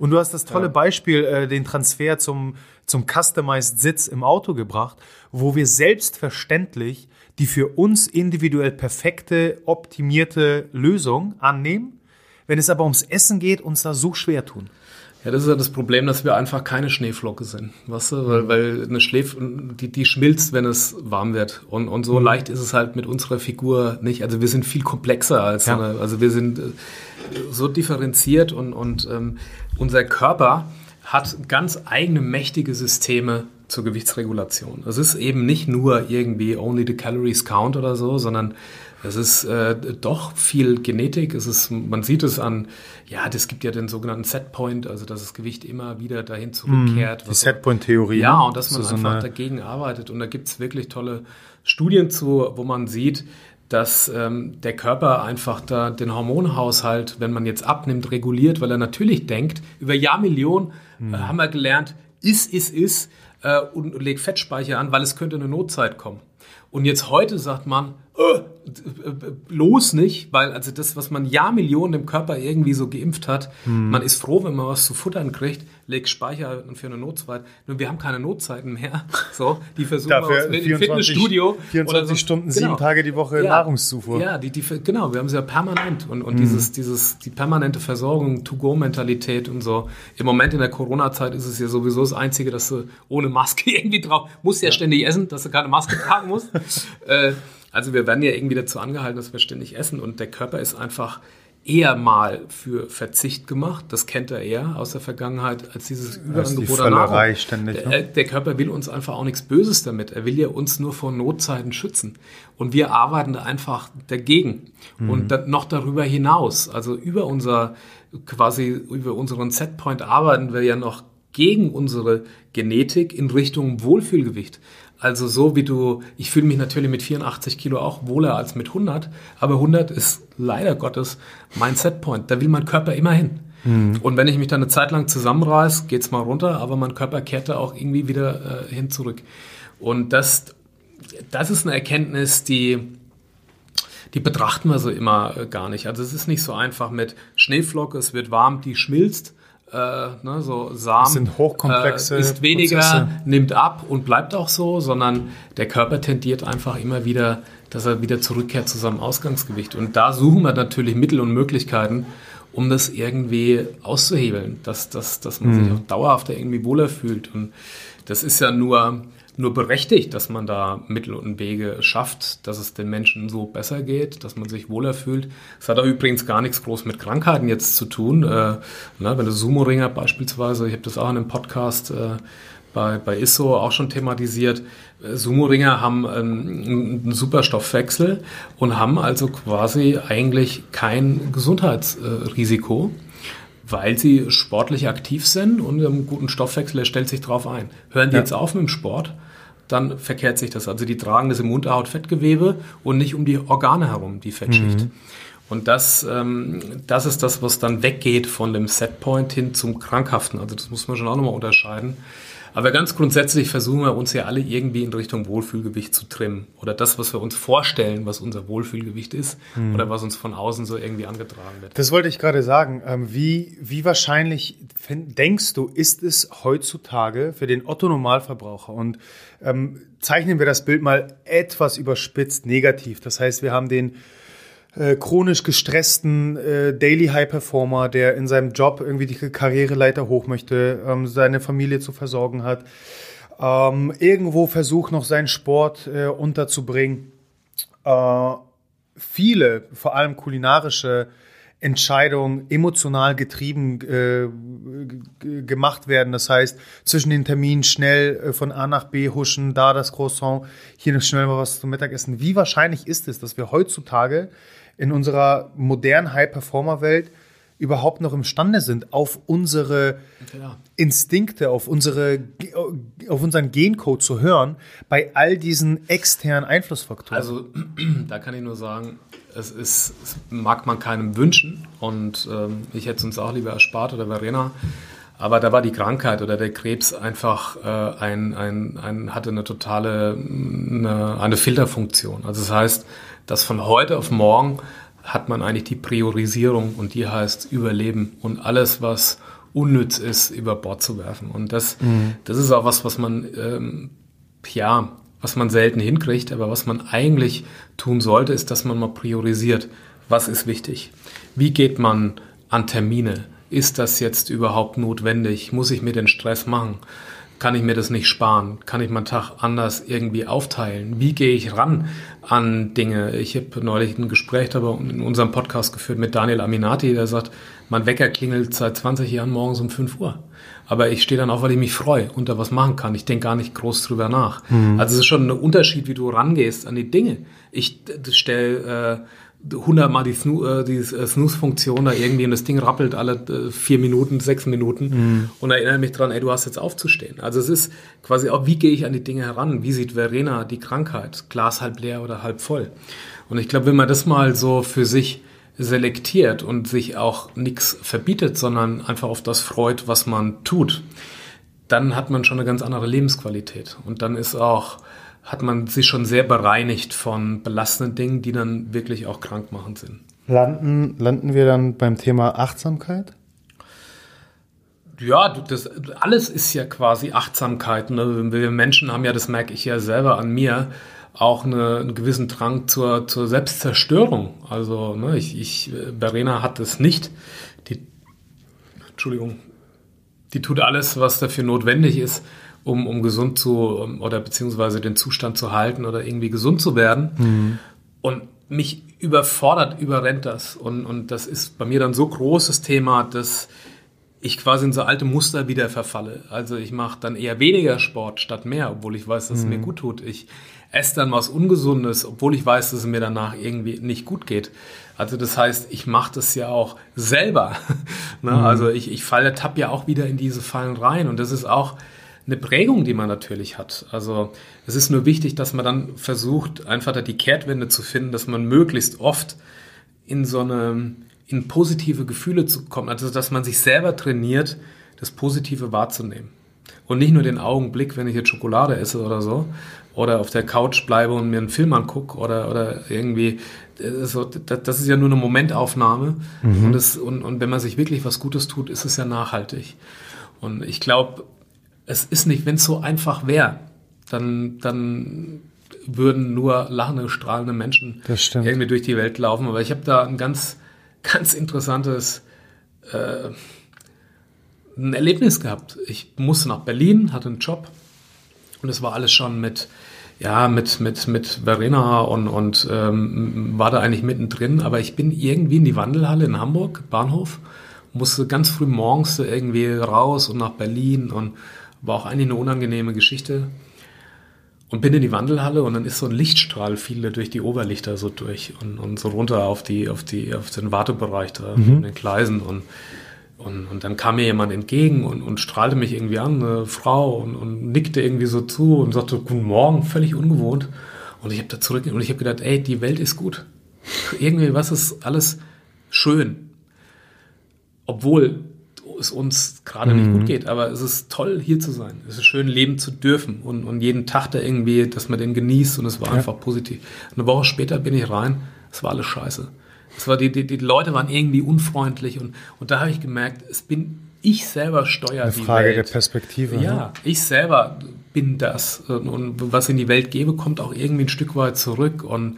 Und du hast das tolle. Beispiel, äh, den Transfer zum, zum Customized Sitz im Auto gebracht, wo wir selbstverständlich die für uns individuell perfekte, optimierte Lösung annehmen, wenn es aber ums Essen geht, uns da so schwer tun. Ja, das ist ja das Problem, dass wir einfach keine Schneeflocke sind, weißt du? Weil, weil eine Schläf die, die schmilzt, wenn es warm wird. Und, und so mhm. leicht ist es halt mit unserer Figur nicht. Also wir sind viel komplexer als ja. eine, also wir sind äh, so differenziert und, und ähm, unser Körper hat ganz eigene mächtige Systeme zur Gewichtsregulation. Es ist eben nicht nur irgendwie only the calories count oder so, sondern es ist äh, doch viel Genetik. Es ist, man sieht es an, ja, das gibt ja den sogenannten Setpoint, also dass das Gewicht immer wieder dahin zurückkehrt. Mm, die Setpoint-Theorie. Ja, und dass man so einfach so dagegen arbeitet. Und da gibt es wirklich tolle Studien zu, wo man sieht, dass ähm, der Körper einfach da den Hormonhaushalt, wenn man jetzt abnimmt, reguliert, weil er natürlich denkt, über Jahrmillionen mm. äh, haben wir gelernt, ist, ist, ist, äh, und legt Fettspeicher an, weil es könnte eine Notzeit kommen. Und jetzt heute sagt man, los nicht, weil also das, was man Jahrmillionen im Körper irgendwie so geimpft hat, hm. man ist froh, wenn man was zu futtern kriegt, legt Speicher für eine Notzeit. Nur wir haben keine Notzeiten mehr. So, die versuchen Dafür wir im Fitnessstudio 24 so. Stunden, genau. sieben Tage die Woche ja. Nahrungszufuhr. Ja, die, die, genau, wir haben sie ja permanent und, und hm. dieses, dieses, die permanente Versorgung, To-Go-Mentalität und so. Im Moment in der Corona-Zeit ist es ja sowieso das Einzige, dass du ohne Maske irgendwie drauf, musst ja, ja ständig essen, dass du keine Maske tragen musst. äh, also wir werden ja irgendwie dazu angehalten, dass wir ständig essen und der Körper ist einfach eher mal für Verzicht gemacht. Das kennt er eher aus der Vergangenheit als dieses Überangebot an Nahrung. Ständig, ne? der, der, Körper will uns einfach auch nichts Böses damit. Er will ja uns nur vor Notzeiten schützen. Und wir arbeiten da einfach dagegen. Mhm. Und da, noch darüber hinaus, also über unser quasi über unseren Setpoint arbeiten wir ja noch gegen unsere Genetik in Richtung Wohlfühlgewicht. Also so wie du, ich fühle mich natürlich mit 84 Kilo auch wohler als mit 100, aber 100 ist leider Gottes mein Setpoint. Da will mein Körper immer hin. Mhm. Und wenn ich mich dann eine Zeit lang zusammenreiß, geht's mal runter, aber mein Körper kehrt da auch irgendwie wieder äh, hin zurück. Und das, das ist eine Erkenntnis, die, die betrachten wir so immer äh, gar nicht. Also es ist nicht so einfach mit Schneeflocke, es wird warm, die schmilzt. Äh, ne, so Samen das sind hochkomplexe äh, ist weniger, Prozesse. nimmt ab und bleibt auch so, sondern der Körper tendiert einfach immer wieder, dass er wieder zurückkehrt zu seinem Ausgangsgewicht. Und da suchen wir natürlich Mittel und Möglichkeiten, um das irgendwie auszuhebeln, dass, dass, dass man mhm. sich auch dauerhaft irgendwie wohler fühlt. Und das ist ja nur nur berechtigt, dass man da Mittel und Wege schafft, dass es den Menschen so besser geht, dass man sich wohler fühlt. Es hat auch übrigens gar nichts groß mit Krankheiten jetzt zu tun. Äh, ne, wenn du Sumo-Ringer beispielsweise, ich habe das auch in einem Podcast äh, bei, bei ISSO auch schon thematisiert, äh, Sumo-Ringer haben einen, einen super und haben also quasi eigentlich kein Gesundheitsrisiko weil sie sportlich aktiv sind und einen guten Stoffwechsel, er stellt sich darauf ein. Hören die ja. jetzt auf mit dem Sport, dann verkehrt sich das. Also die tragen das im Unterhaut-Fettgewebe und nicht um die Organe herum, die Fettschicht. Mhm. Und das, ähm, das ist das, was dann weggeht von dem Setpoint hin zum Krankhaften. Also das muss man schon auch nochmal unterscheiden. Aber ganz grundsätzlich versuchen wir uns ja alle irgendwie in Richtung Wohlfühlgewicht zu trimmen. Oder das, was wir uns vorstellen, was unser Wohlfühlgewicht ist. Mhm. Oder was uns von außen so irgendwie angetragen wird. Das wollte ich gerade sagen. Ähm, wie, wie wahrscheinlich denkst du, ist es heutzutage für den Otto-Normalverbraucher? Und ähm, zeichnen wir das Bild mal etwas überspitzt negativ. Das heißt, wir haben den äh, chronisch gestressten äh, Daily High Performer, der in seinem Job irgendwie die Karriereleiter hoch möchte, ähm, seine Familie zu versorgen hat, ähm, irgendwo versucht noch seinen Sport äh, unterzubringen. Äh, viele, vor allem kulinarische Entscheidungen emotional getrieben äh, gemacht werden. Das heißt, zwischen den Terminen schnell äh, von A nach B huschen, da das Croissant, hier schnell mal was zum Mittagessen. Wie wahrscheinlich ist es, dass wir heutzutage in unserer modernen High-Performer-Welt überhaupt noch imstande sind, auf unsere ja. Instinkte, auf, unsere, auf unseren Gencode zu hören, bei all diesen externen Einflussfaktoren. Also da kann ich nur sagen, es, ist, es mag man keinem wünschen und ähm, ich hätte es uns auch lieber erspart oder Verena. Aber da war die Krankheit oder der Krebs einfach äh, ein, ein, ein, hatte eine totale eine, eine Filterfunktion. Also das heißt, dass von heute auf morgen hat man eigentlich die Priorisierung und die heißt Überleben und alles, was unnütz ist, über Bord zu werfen. Und das, mhm. das ist auch was, was man, ähm, ja, was man selten hinkriegt, aber was man eigentlich tun sollte, ist, dass man mal priorisiert. Was ist wichtig? Wie geht man an Termine? Ist das jetzt überhaupt notwendig? Muss ich mir den Stress machen? Kann ich mir das nicht sparen? Kann ich meinen Tag anders irgendwie aufteilen? Wie gehe ich ran an Dinge? Ich habe neulich ein Gespräch darüber in unserem Podcast geführt mit Daniel Aminati, der sagt, mein Wecker klingelt seit 20 Jahren morgens um 5 Uhr. Aber ich stehe dann auf, weil ich mich freue und da was machen kann. Ich denke gar nicht groß drüber nach. Mhm. Also es ist schon ein Unterschied, wie du rangehst an die Dinge. Ich stelle äh, 100 Mal die, Snoo äh, die äh, Snooze-Funktion da irgendwie und das Ding rappelt alle äh, vier Minuten, sechs Minuten mhm. und erinnere mich dran, ey, du hast jetzt aufzustehen. Also es ist quasi auch, wie gehe ich an die Dinge heran? Wie sieht Verena die Krankheit? Glas halb leer oder halb voll? Und ich glaube, wenn man das mal so für sich selektiert und sich auch nichts verbietet, sondern einfach auf das freut, was man tut, dann hat man schon eine ganz andere Lebensqualität. Und dann ist auch hat man sich schon sehr bereinigt von belastenden Dingen, die dann wirklich auch krankmachend sind. Landen, landen wir dann beim Thema Achtsamkeit? Ja, das, alles ist ja quasi Achtsamkeit. Ne? Wir Menschen haben ja, das merke ich ja selber an mir, auch eine, einen gewissen Drang zur, zur Selbstzerstörung. Also ne, ich, ich, Verena hat es nicht. Die, Entschuldigung, die tut alles, was dafür notwendig ist, um, um gesund zu oder beziehungsweise den Zustand zu halten oder irgendwie gesund zu werden. Mhm. Und mich überfordert, überrennt das. Und, und das ist bei mir dann so großes Thema, dass ich quasi in so alte Muster wieder verfalle. Also ich mache dann eher weniger Sport statt mehr, obwohl ich weiß, dass mhm. es mir mhm. gut tut. Ich esse dann was Ungesundes, obwohl ich weiß, dass es mir danach irgendwie nicht gut geht. Also das heißt, ich mache das ja auch selber. ne? mhm. Also ich, ich falle, tapp ja auch wieder in diese Fallen rein. Und das ist auch eine Prägung, die man natürlich hat. Also es ist nur wichtig, dass man dann versucht, einfach da die Kehrtwende zu finden, dass man möglichst oft in so eine, in positive Gefühle zu kommen. Also dass man sich selber trainiert, das Positive wahrzunehmen. Und nicht nur den Augenblick, wenn ich jetzt Schokolade esse oder so, oder auf der Couch bleibe und mir einen Film angucke oder, oder irgendwie, äh, so, das ist ja nur eine Momentaufnahme. Mhm. Und, das, und, und wenn man sich wirklich was Gutes tut, ist es ja nachhaltig. Und ich glaube, es ist nicht, wenn es so einfach wäre, dann, dann würden nur lachende, strahlende Menschen irgendwie durch die Welt laufen. Aber ich habe da ein ganz, ganz interessantes äh, ein Erlebnis gehabt. Ich musste nach Berlin, hatte einen Job und es war alles schon mit, ja, mit, mit, mit Verena und, und ähm, war da eigentlich mittendrin. Aber ich bin irgendwie in die Wandelhalle in Hamburg, Bahnhof, musste ganz früh morgens irgendwie raus und nach Berlin und war auch eigentlich eine unangenehme Geschichte. Und bin in die Wandelhalle und dann ist so ein Lichtstrahl fiel durch die Oberlichter so durch und, und so runter auf die, auf die, auf den Wartebereich da, mhm. in den Gleisen und und, und dann kam mir jemand entgegen und, und strahlte mich irgendwie an, eine Frau, und, und nickte irgendwie so zu und sagte, guten Morgen, völlig ungewohnt. Und ich habe da zurück und ich habe gedacht, ey, die Welt ist gut. irgendwie was ist alles schön. Obwohl es uns gerade mhm. nicht gut geht, aber es ist toll, hier zu sein. Es ist schön, leben zu dürfen und, und jeden Tag da irgendwie, dass man den genießt und es war ja. einfach positiv. Eine Woche später bin ich rein, es war alles scheiße. Es war die, die, die Leute waren irgendwie unfreundlich und, und da habe ich gemerkt, es bin ich selber steuere Eine Frage die Welt. der Perspektive. Ja, ne? ich selber bin das und, und was in die Welt gebe, kommt auch irgendwie ein Stück weit zurück und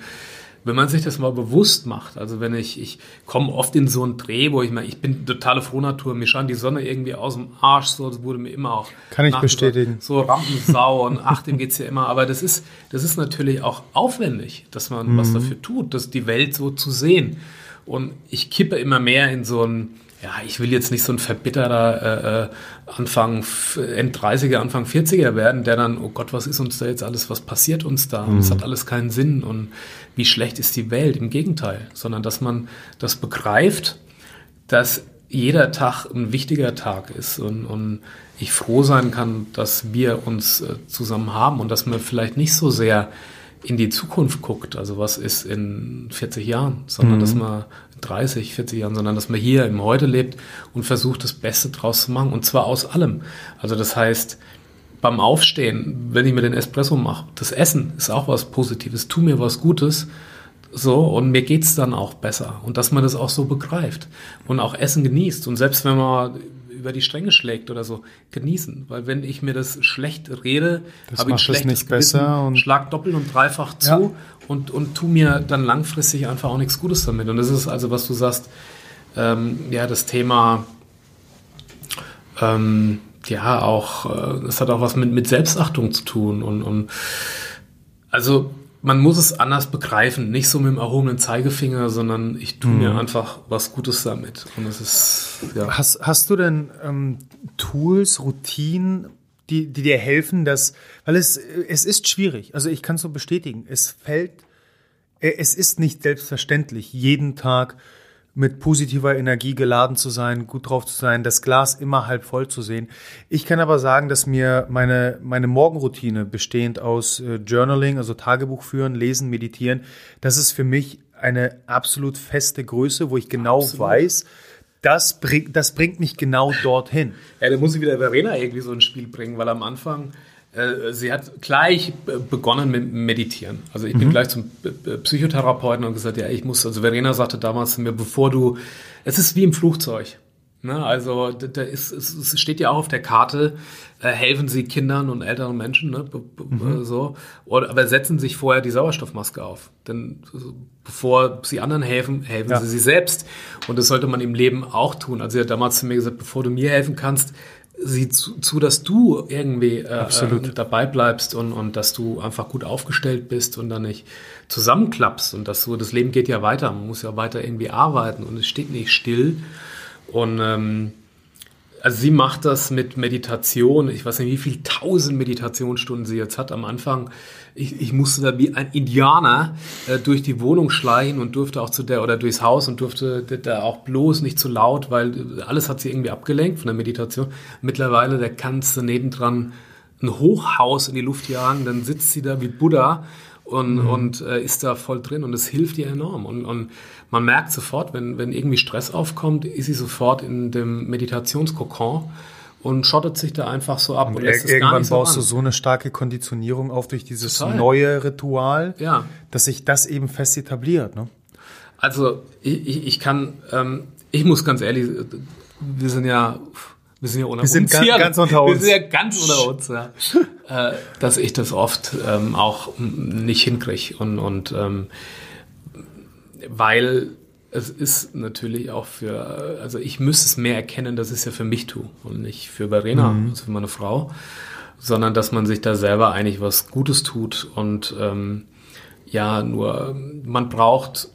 wenn man sich das mal bewusst macht, also wenn ich, ich komme oft in so einen Dreh, wo ich meine, ich bin totale Frohnatur, mir scheint die Sonne irgendwie aus dem Arsch, so, das wurde mir immer auch. Kann ich bestätigen. So Rampensau und ach, dem geht's ja immer, aber das ist, das ist natürlich auch aufwendig, dass man mhm. was dafür tut, dass die Welt so zu sehen. Und ich kippe immer mehr in so ein, ja, ich will jetzt nicht so ein verbitterter äh, äh Anfang, End 30er, Anfang 40er werden, der dann, oh Gott, was ist uns da jetzt alles, was passiert uns da? Mhm. Es hat alles keinen Sinn und wie schlecht ist die Welt? Im Gegenteil, sondern dass man das begreift, dass jeder Tag ein wichtiger Tag ist und, und ich froh sein kann, dass wir uns äh, zusammen haben und dass man vielleicht nicht so sehr in die Zukunft guckt, also was ist in 40 Jahren, sondern mhm. dass man 30, 40 Jahren, sondern dass man hier im Heute lebt und versucht, das Beste draus zu machen und zwar aus allem. Also das heißt, beim Aufstehen, wenn ich mir den Espresso mache, das Essen ist auch was Positives, tu mir was Gutes, so, und mir geht's dann auch besser. Und dass man das auch so begreift und auch Essen genießt. Und selbst wenn man über die Stränge schlägt oder so, genießen. Weil wenn ich mir das schlecht rede, habe ich ein schlechtes nicht besser und schlag doppelt und dreifach zu ja. und, und tu mir dann langfristig einfach auch nichts Gutes damit. Und das ist also, was du sagst, ähm, ja, das Thema, ähm, ja, auch, äh, das hat auch was mit, mit Selbstachtung zu tun und, und also man muss es anders begreifen, nicht so mit dem erhobenen Zeigefinger, sondern ich tue mhm. mir einfach was Gutes damit. Und es ist, ja. Hast, hast du denn ähm, Tools, Routinen, die, die dir helfen, dass, weil es, es ist schwierig, also ich kann es so bestätigen, es fällt, äh, es ist nicht selbstverständlich, jeden Tag mit positiver Energie geladen zu sein, gut drauf zu sein, das Glas immer halb voll zu sehen. Ich kann aber sagen, dass mir meine, meine Morgenroutine bestehend aus äh, Journaling, also Tagebuch führen, lesen, meditieren, das ist für mich eine absolut feste Größe, wo ich genau absolut. weiß, das, bring, das bringt mich genau dorthin. Ja, da muss ich wieder Verena irgendwie so ein Spiel bringen, weil am Anfang sie hat gleich begonnen mit Meditieren. Also ich bin mhm. gleich zum Psychotherapeuten und gesagt, ja, ich muss, also Verena sagte damals zu mir, bevor du, es ist wie im Flugzeug. Ne? Also da ist, es steht ja auch auf der Karte, äh, helfen Sie Kindern und älteren Menschen, ne? Mhm. so, Oder, aber setzen sich vorher die Sauerstoffmaske auf. Denn bevor Sie anderen helfen, helfen ja. Sie sich selbst. Und das sollte man im Leben auch tun. Also sie hat damals zu mir gesagt, bevor du mir helfen kannst, sieh zu, zu dass du irgendwie äh, äh, dabei bleibst und, und dass du einfach gut aufgestellt bist und dann nicht zusammenklappst und dass so das Leben geht ja weiter, man muss ja weiter irgendwie arbeiten und es steht nicht still und ähm, also sie macht das mit Meditation. Ich weiß nicht, wie viele tausend Meditationsstunden sie jetzt hat am Anfang. Ich, ich musste da wie ein Indianer äh, durch die Wohnung schleichen und durfte auch zu der oder durchs Haus und durfte da auch bloß nicht zu laut, weil alles hat sie irgendwie abgelenkt von der Meditation. Mittlerweile, da kannst du nebendran ein Hochhaus in die Luft jagen, dann sitzt sie da wie Buddha und, mhm. und äh, ist da voll drin und es hilft ihr enorm. Und, und man merkt sofort, wenn, wenn irgendwie Stress aufkommt, ist sie sofort in dem Meditationskokon und schottet sich da einfach so ab. Und, und lässt irgendwann es baust so du so eine starke Konditionierung auf durch dieses Total. neue Ritual, ja. dass sich das eben fest etabliert. Ne? Also ich, ich kann, ähm, ich muss ganz ehrlich, wir sind ja wir sind ja unter wir sind uns ganz, hier. ganz unter uns. Wir sind ja ganz unter uns, ja. äh, dass ich das oft ähm, auch nicht hinkriege. Und, und ähm, weil es ist natürlich auch für, also ich müsste es mehr erkennen, dass ich es ja für mich tue und nicht für Verena, mhm. also für meine Frau, sondern dass man sich da selber eigentlich was Gutes tut und ähm, ja, nur man braucht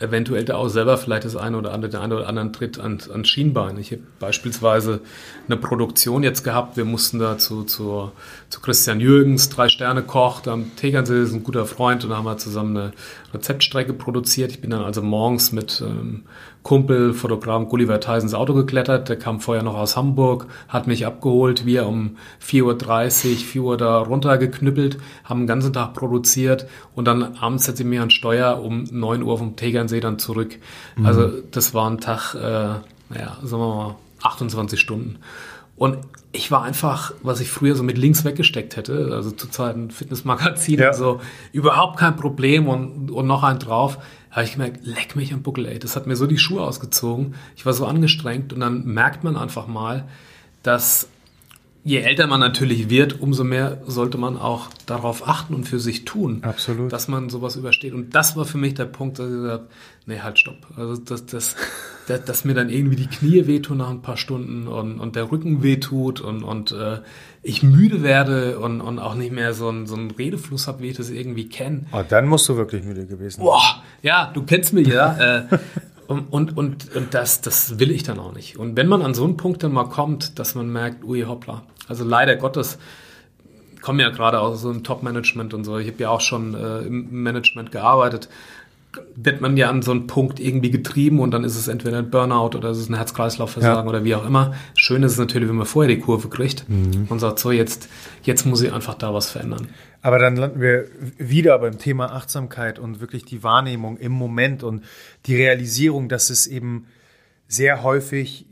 eventuell da auch selber vielleicht das eine oder andere, der eine oder anderen Tritt ans, ans Schienbein. Ich habe beispielsweise eine Produktion jetzt gehabt, wir mussten da zu, zu, zu Christian Jürgens, drei Sterne Koch, da am Tegernsee ist ein guter Freund und da haben wir zusammen eine Rezeptstrecke produziert. Ich bin dann also morgens mit ähm, Kumpel, Fotograf Gulliver Theisens Auto geklettert. Der kam vorher noch aus Hamburg, hat mich abgeholt. Wir um 4.30 Uhr, 4 Uhr da runtergeknüppelt, haben den ganzen Tag produziert und dann abends setze ich mir an Steuer um 9 Uhr vom Tegernsee dann zurück. Mhm. Also das war ein Tag, äh, naja, sagen wir mal, 28 Stunden. Und ich war einfach, was ich früher so mit links weggesteckt hätte, also zu Zeiten Fitnessmagazin ja. so, überhaupt kein Problem und, und noch ein drauf habe ich gemerkt, leck mich am Buckel, ey. Das hat mir so die Schuhe ausgezogen. Ich war so angestrengt und dann merkt man einfach mal, dass je älter man natürlich wird, umso mehr sollte man auch darauf achten und für sich tun. Absolut. Dass man sowas übersteht. Und das war für mich der Punkt, dass ich gesagt habe, nee, halt, stopp. Also, dass, dass, dass, dass mir dann irgendwie die Knie wehtun nach ein paar Stunden und, und der Rücken wehtut und, und äh, ich müde werde und, und auch nicht mehr so einen, so einen Redefluss habe, wie ich das irgendwie kenne. Oh, dann musst du wirklich müde gewesen sein. Boah, ja, du kennst mich ja. äh, und, und, und, und das, das will ich dann auch nicht. Und wenn man an so einen Punkt dann mal kommt, dass man merkt, ui, hoppla, also leider Gottes, komme ja gerade aus so einem Top-Management und so. Ich habe ja auch schon äh, im Management gearbeitet. Wird man ja an so einen Punkt irgendwie getrieben und dann ist es entweder ein Burnout oder ist es ein Herz-Kreislauf-Versagen ja. oder wie auch immer. Schön ist es natürlich, wenn man vorher die Kurve kriegt mhm. und sagt, so jetzt, jetzt muss ich einfach da was verändern. Aber dann landen wir wieder beim Thema Achtsamkeit und wirklich die Wahrnehmung im Moment und die Realisierung, dass es eben sehr häufig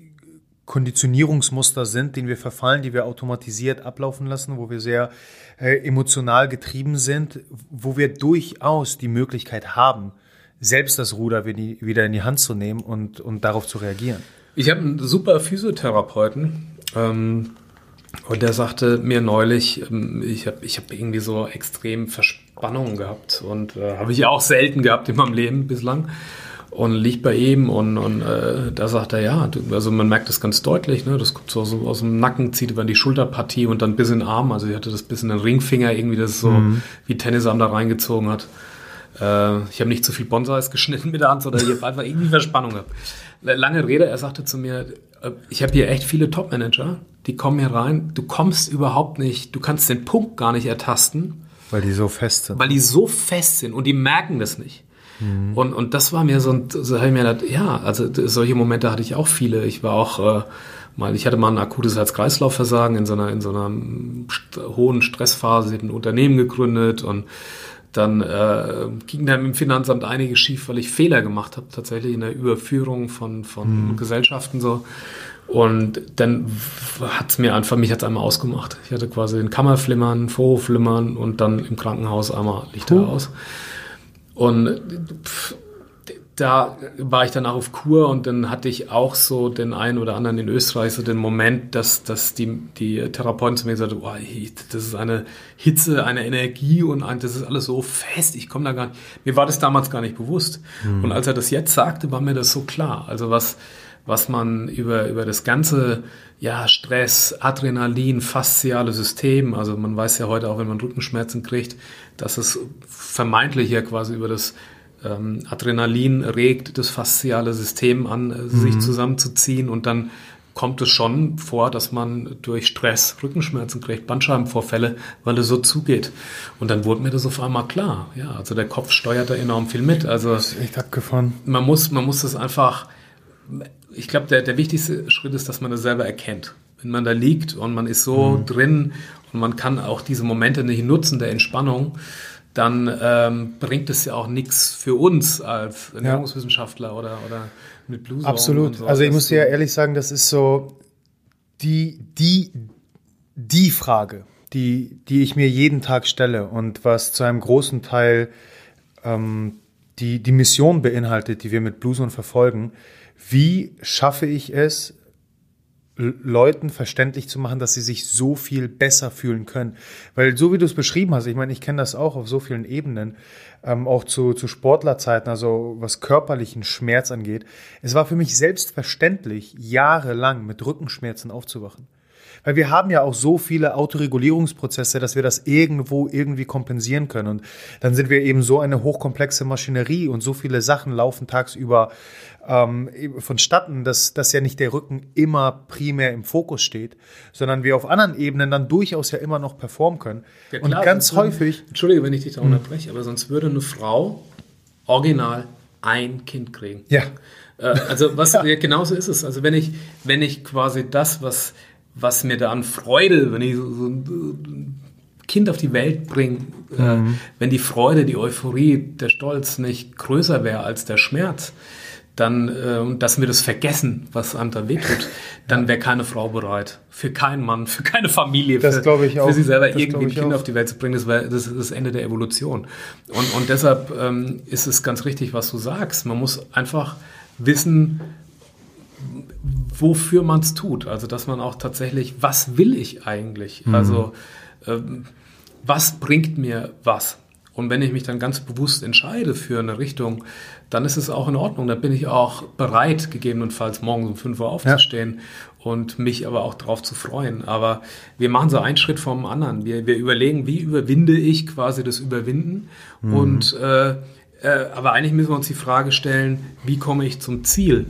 Konditionierungsmuster sind, denen wir verfallen, die wir automatisiert ablaufen lassen, wo wir sehr äh, emotional getrieben sind, wo wir durchaus die Möglichkeit haben, selbst das Ruder wieder in die Hand zu nehmen und, und darauf zu reagieren. Ich habe einen super Physiotherapeuten ähm, und der sagte mir neulich, ähm, ich habe ich hab irgendwie so extrem Verspannungen gehabt und äh, habe ich auch selten gehabt in meinem Leben bislang und liegt bei ihm und, und äh, da sagt er, ja, also man merkt das ganz deutlich, ne? das kommt so, so aus dem Nacken, zieht über die Schulterpartie und dann bis in den Arm, also sie hatte das bis in den Ringfinger irgendwie, das so mhm. wie Tennisarm da reingezogen hat. Äh, ich habe nicht zu viel Bonsais geschnitten mit der Hand, sondern ich habe einfach irgendwie Verspannung gehabt. Lange Rede, er sagte zu mir, äh, ich habe hier echt viele Top-Manager, die kommen hier rein, du kommst überhaupt nicht, du kannst den Punkt gar nicht ertasten. Weil die so fest sind. Weil die so fest sind und die merken das nicht. Mhm. Und, und das war mir so, ein, so habe ich mir gedacht, ja, also solche Momente hatte ich auch viele. Ich war auch äh, mal, ich hatte mal ein akutes Herz-Kreislauf-Versagen in so einer, in so einer st hohen Stressphase, ich habe ein Unternehmen gegründet und dann äh, ging da im Finanzamt einiges schief, weil ich Fehler gemacht habe, tatsächlich in der Überführung von, von mhm. Gesellschaften so. Und dann hat's mir einfach, mich hat's einmal ausgemacht. Ich hatte quasi den Kammerflimmern, Vorhofflimmern und dann im Krankenhaus einmal Lichter uh. aus. Und pff, da war ich dann auch auf Kur und dann hatte ich auch so den einen oder anderen in Österreich so den Moment, dass, dass die, die Therapeuten zu mir gesagt haben, oh, das ist eine Hitze, eine Energie und ein, das ist alles so fest, ich komme da gar nicht. Mir war das damals gar nicht bewusst. Mhm. Und als er das jetzt sagte, war mir das so klar. Also was, was man über, über das ganze ja, Stress, Adrenalin, fasziale System, also man weiß ja heute auch, wenn man Rückenschmerzen kriegt, dass es vermeintlich ja quasi über das ähm, Adrenalin regt, das fasziale System an, äh, mhm. sich zusammenzuziehen und dann kommt es schon vor, dass man durch Stress Rückenschmerzen kriegt, Bandscheibenvorfälle, weil es so zugeht. Und dann wurde mir das auf einmal klar. Ja, also der Kopf steuert da enorm viel mit. Also das ist echt abgefahren. Man muss, man muss das einfach. Ich glaube, der, der wichtigste Schritt ist, dass man das selber erkennt. Wenn man da liegt und man ist so mhm. drin und man kann auch diese Momente nicht nutzen der Entspannung, dann ähm, bringt es ja auch nichts für uns als Ernährungswissenschaftler ja. oder, oder mit Blue Absolut. So. Also ich muss dir ja ehrlich sagen, das ist so die, die, die Frage, die, die ich mir jeden Tag stelle und was zu einem großen Teil ähm, die, die Mission beinhaltet, die wir mit Blue Zone verfolgen. Wie schaffe ich es, Leuten verständlich zu machen, dass sie sich so viel besser fühlen können. Weil so wie du es beschrieben hast, ich meine, ich kenne das auch auf so vielen Ebenen, ähm, auch zu, zu Sportlerzeiten, also was körperlichen Schmerz angeht. Es war für mich selbstverständlich, jahrelang mit Rückenschmerzen aufzuwachen. Weil wir haben ja auch so viele Autoregulierungsprozesse, dass wir das irgendwo irgendwie kompensieren können. Und dann sind wir eben so eine hochkomplexe Maschinerie und so viele Sachen laufen tagsüber ähm, vonstatten, dass, dass ja nicht der Rücken immer primär im Fokus steht, sondern wir auf anderen Ebenen dann durchaus ja immer noch performen können. Ja, klar, und ganz häufig. Entschuldige, wenn ich dich da unterbreche, aber sonst würde eine Frau original ein Kind kriegen. Ja. Äh, also was ja. genauso ist es. Also wenn ich, wenn ich quasi das, was was mir da an Freude, wenn ich so, so ein Kind auf die Welt bringe, äh, mhm. äh, wenn die Freude, die Euphorie, der Stolz nicht größer wäre als der Schmerz, dann, äh, und dass wir das vergessen, was einem da wehtut, dann wäre keine Frau bereit. Für keinen Mann, für keine Familie, das für, ich auch. für sie selber das irgendwie ein Kind auf die Welt zu bringen, das wäre das, das Ende der Evolution. Und, und deshalb ähm, ist es ganz richtig, was du sagst. Man muss einfach wissen, wofür man es tut. Also, dass man auch tatsächlich, was will ich eigentlich? Mhm. Also, ähm, was bringt mir was? Und wenn ich mich dann ganz bewusst entscheide für eine Richtung, dann ist es auch in Ordnung. Dann bin ich auch bereit, gegebenenfalls morgens um 5 Uhr aufzustehen ja. und mich aber auch darauf zu freuen. Aber wir machen so einen Schritt vom anderen. Wir, wir überlegen, wie überwinde ich quasi das Überwinden. Mhm. Und äh, äh, aber eigentlich müssen wir uns die Frage stellen, wie komme ich zum Ziel?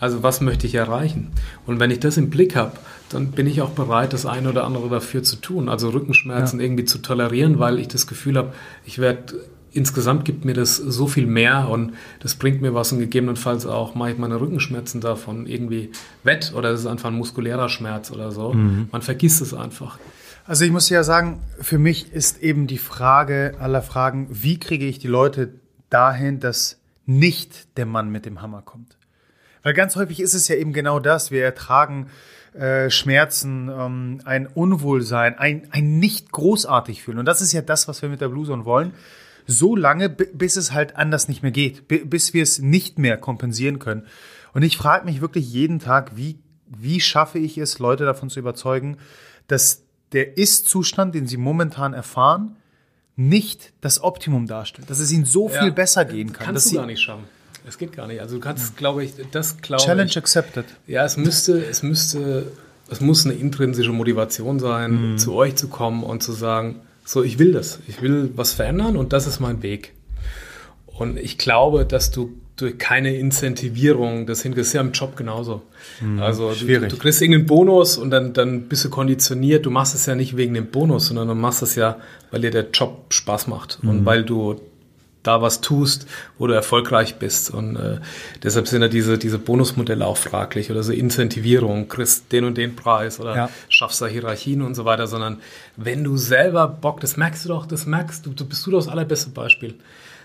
Also was möchte ich erreichen? Und wenn ich das im Blick habe, dann bin ich auch bereit, das eine oder andere dafür zu tun. Also Rückenschmerzen ja. irgendwie zu tolerieren, weil ich das Gefühl habe, ich werde insgesamt gibt mir das so viel mehr und das bringt mir was und gegebenenfalls auch mache ich meine Rückenschmerzen davon irgendwie wett oder es ist einfach ein muskulärer Schmerz oder so. Mhm. Man vergisst es einfach. Also ich muss ja sagen, für mich ist eben die Frage aller Fragen, wie kriege ich die Leute dahin, dass nicht der Mann mit dem Hammer kommt? Weil ganz häufig ist es ja eben genau das. Wir ertragen äh, Schmerzen, ähm, ein Unwohlsein, ein, ein nicht großartig fühlen. Und das ist ja das, was wir mit der Blueson wollen. So lange, bis es halt anders nicht mehr geht, bis wir es nicht mehr kompensieren können. Und ich frage mich wirklich jeden Tag, wie, wie schaffe ich es, Leute davon zu überzeugen, dass der Ist-Zustand, den sie momentan erfahren, nicht das Optimum darstellt, dass es ihnen so ja, viel besser gehen kann. Kannst dass du gar nicht schaffen. Es geht gar nicht. Also du kannst, glaube ich, das glaube Challenge ich, accepted. Ja, es müsste, es müsste, es muss eine intrinsische Motivation sein, mhm. zu euch zu kommen und zu sagen, so, ich will das. Ich will was verändern und das ist mein Weg. Und ich glaube, dass du durch keine Incentivierung das hinkriegst. Ist ja im Job genauso. Mhm, also du, du, kriegst irgendeinen Bonus und dann, dann bist du konditioniert. Du machst es ja nicht wegen dem Bonus, sondern du machst es ja, weil dir der Job Spaß macht mhm. und weil du da was tust, wo du erfolgreich bist. Und äh, deshalb sind ja diese, diese Bonusmodelle auch fraglich oder so Incentivierung, kriegst den und den Preis oder ja. schaffst da Hierarchien und so weiter, sondern wenn du selber Bock, das merkst du doch, das merkst du, du bist du das allerbeste Beispiel.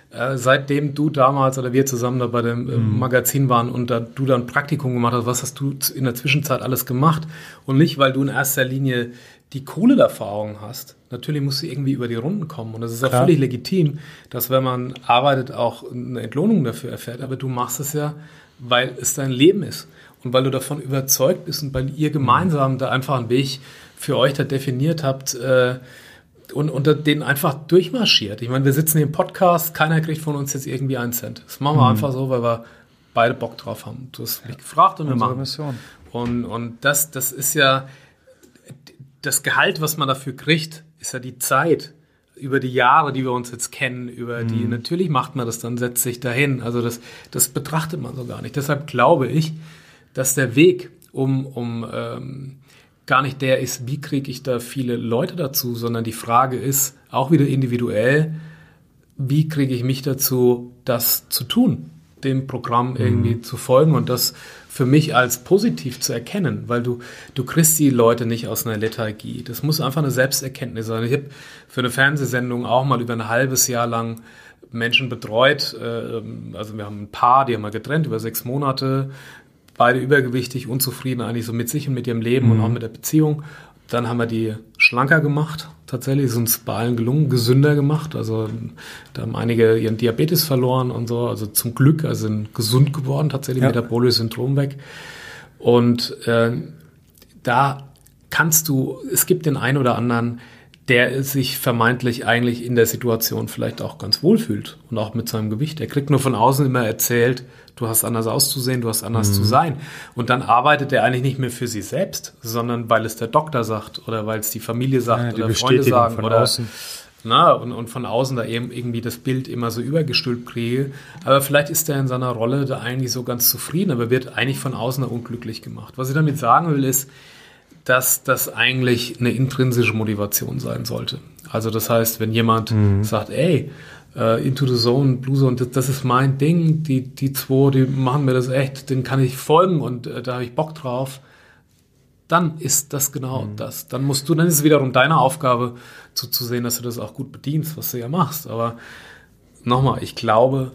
Äh, seitdem du damals oder wir zusammen da bei dem äh. Magazin waren und da du dann Praktikum gemacht hast, was hast du in der Zwischenzeit alles gemacht? Und nicht, weil du in erster Linie die Kohleerfahrung hast, natürlich musst du irgendwie über die Runden kommen. Und das ist auch Klar. völlig legitim, dass wenn man arbeitet, auch eine Entlohnung dafür erfährt. Aber du machst es ja, weil es dein Leben ist. Und weil du davon überzeugt bist und weil ihr gemeinsam mhm. da einfach einen Weg für euch da definiert habt äh, und unter den einfach durchmarschiert. Ich meine, wir sitzen hier im Podcast, keiner kriegt von uns jetzt irgendwie einen Cent. Das machen wir mhm. einfach so, weil wir beide Bock drauf haben. Du hast mich gefragt und wir machen. Mission. Und, und das, das ist ja, das Gehalt, was man dafür kriegt, ist ja die Zeit über die Jahre, die wir uns jetzt kennen, über die, mhm. natürlich macht man das dann, setzt sich dahin. Also das, das betrachtet man so gar nicht. Deshalb glaube ich, dass der Weg, um, um ähm, gar nicht der ist, wie kriege ich da viele Leute dazu, sondern die Frage ist auch wieder individuell, wie kriege ich mich dazu, das zu tun, dem Programm irgendwie mhm. zu folgen und das für mich als positiv zu erkennen, weil du, du kriegst die Leute nicht aus einer Lethargie. Das muss einfach eine Selbsterkenntnis sein. Ich habe für eine Fernsehsendung auch mal über ein halbes Jahr lang Menschen betreut. Äh, also wir haben ein Paar, die haben wir getrennt über sechs Monate beide übergewichtig, unzufrieden eigentlich so mit sich und mit ihrem Leben mhm. und auch mit der Beziehung. Dann haben wir die schlanker gemacht. Tatsächlich ist uns bei allen gelungen, gesünder gemacht. Also da haben einige ihren Diabetes verloren und so. Also zum Glück, also sind gesund geworden, tatsächlich ja. metabolisches Syndrom weg. Und äh, da kannst du, es gibt den einen oder anderen, der sich vermeintlich eigentlich in der Situation vielleicht auch ganz wohl fühlt und auch mit seinem Gewicht. Er kriegt nur von außen immer erzählt, du hast anders auszusehen, du hast anders mhm. zu sein. Und dann arbeitet er eigentlich nicht mehr für sich selbst, sondern weil es der Doktor sagt oder weil es die Familie sagt ja, oder Freunde sagen oder außen. Na, und, und von außen da eben irgendwie das Bild immer so übergestülpt kriege. Aber vielleicht ist er in seiner Rolle da eigentlich so ganz zufrieden, aber wird eigentlich von außen da unglücklich gemacht. Was ich damit sagen will, ist, dass das eigentlich eine intrinsische Motivation sein sollte. Also das heißt, wenn jemand mhm. sagt, ey, uh, Into the Zone, Blue Zone, das, das, ist mein Ding, die, die zwei, die machen mir das echt, den kann ich folgen und äh, da habe ich Bock drauf, dann ist das genau mhm. das. Dann musst du, dann ist es wiederum deine Aufgabe, zu, zu sehen, dass du das auch gut bedienst, was du ja machst. Aber nochmal, ich glaube,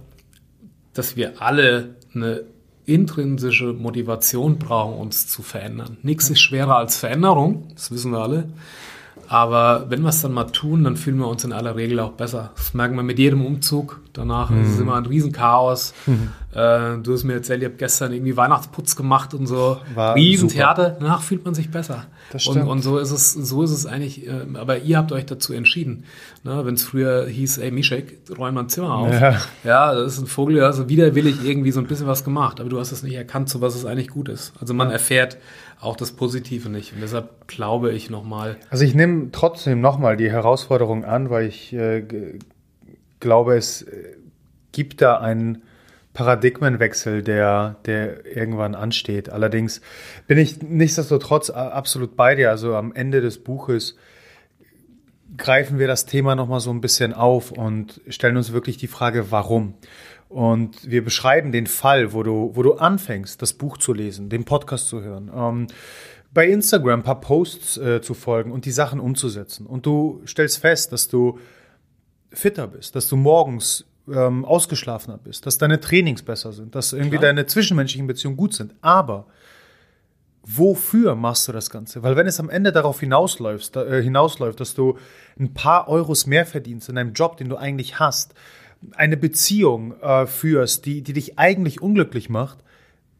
dass wir alle eine intrinsische Motivation brauchen, uns zu verändern. Nichts ist schwerer als Veränderung, das wissen wir alle. Aber wenn wir es dann mal tun, dann fühlen wir uns in aller Regel auch besser. Das merken wir mit jedem Umzug. Danach mhm. ist es immer ein Riesenchaos. Mhm. Äh, du hast mir erzählt, ihr habt gestern irgendwie Weihnachtsputz gemacht und so. War Riesentheater. Danach fühlt man sich besser. Das stimmt. Und, und so ist es, so ist es eigentlich. Äh, aber ihr habt euch dazu entschieden. Ne? Wenn es früher hieß, ey Mischek, räum mal ein Zimmer auf. Ja. ja, das ist ein Vogel, also widerwillig irgendwie so ein bisschen was gemacht. Aber du hast es nicht erkannt, so was es eigentlich gut ist. Also man erfährt auch das Positive nicht. Und deshalb glaube ich nochmal. Also ich nehme trotzdem nochmal die Herausforderung an, weil ich äh, glaube, es äh, gibt da einen Paradigmenwechsel, der, der irgendwann ansteht. Allerdings bin ich nichtsdestotrotz absolut bei dir. Also am Ende des Buches greifen wir das Thema nochmal so ein bisschen auf und stellen uns wirklich die Frage, warum. Und wir beschreiben den Fall, wo du, wo du anfängst, das Buch zu lesen, den Podcast zu hören, ähm, bei Instagram ein paar Posts äh, zu folgen und die Sachen umzusetzen. Und du stellst fest, dass du fitter bist, dass du morgens ähm, ausgeschlafener bist, dass deine Trainings besser sind, dass irgendwie Klar. deine zwischenmenschlichen Beziehungen gut sind. Aber wofür machst du das Ganze? Weil wenn es am Ende darauf hinausläuft, äh, hinausläuft, dass du ein paar Euros mehr verdienst in einem Job, den du eigentlich hast, eine Beziehung äh, führst, die, die dich eigentlich unglücklich macht,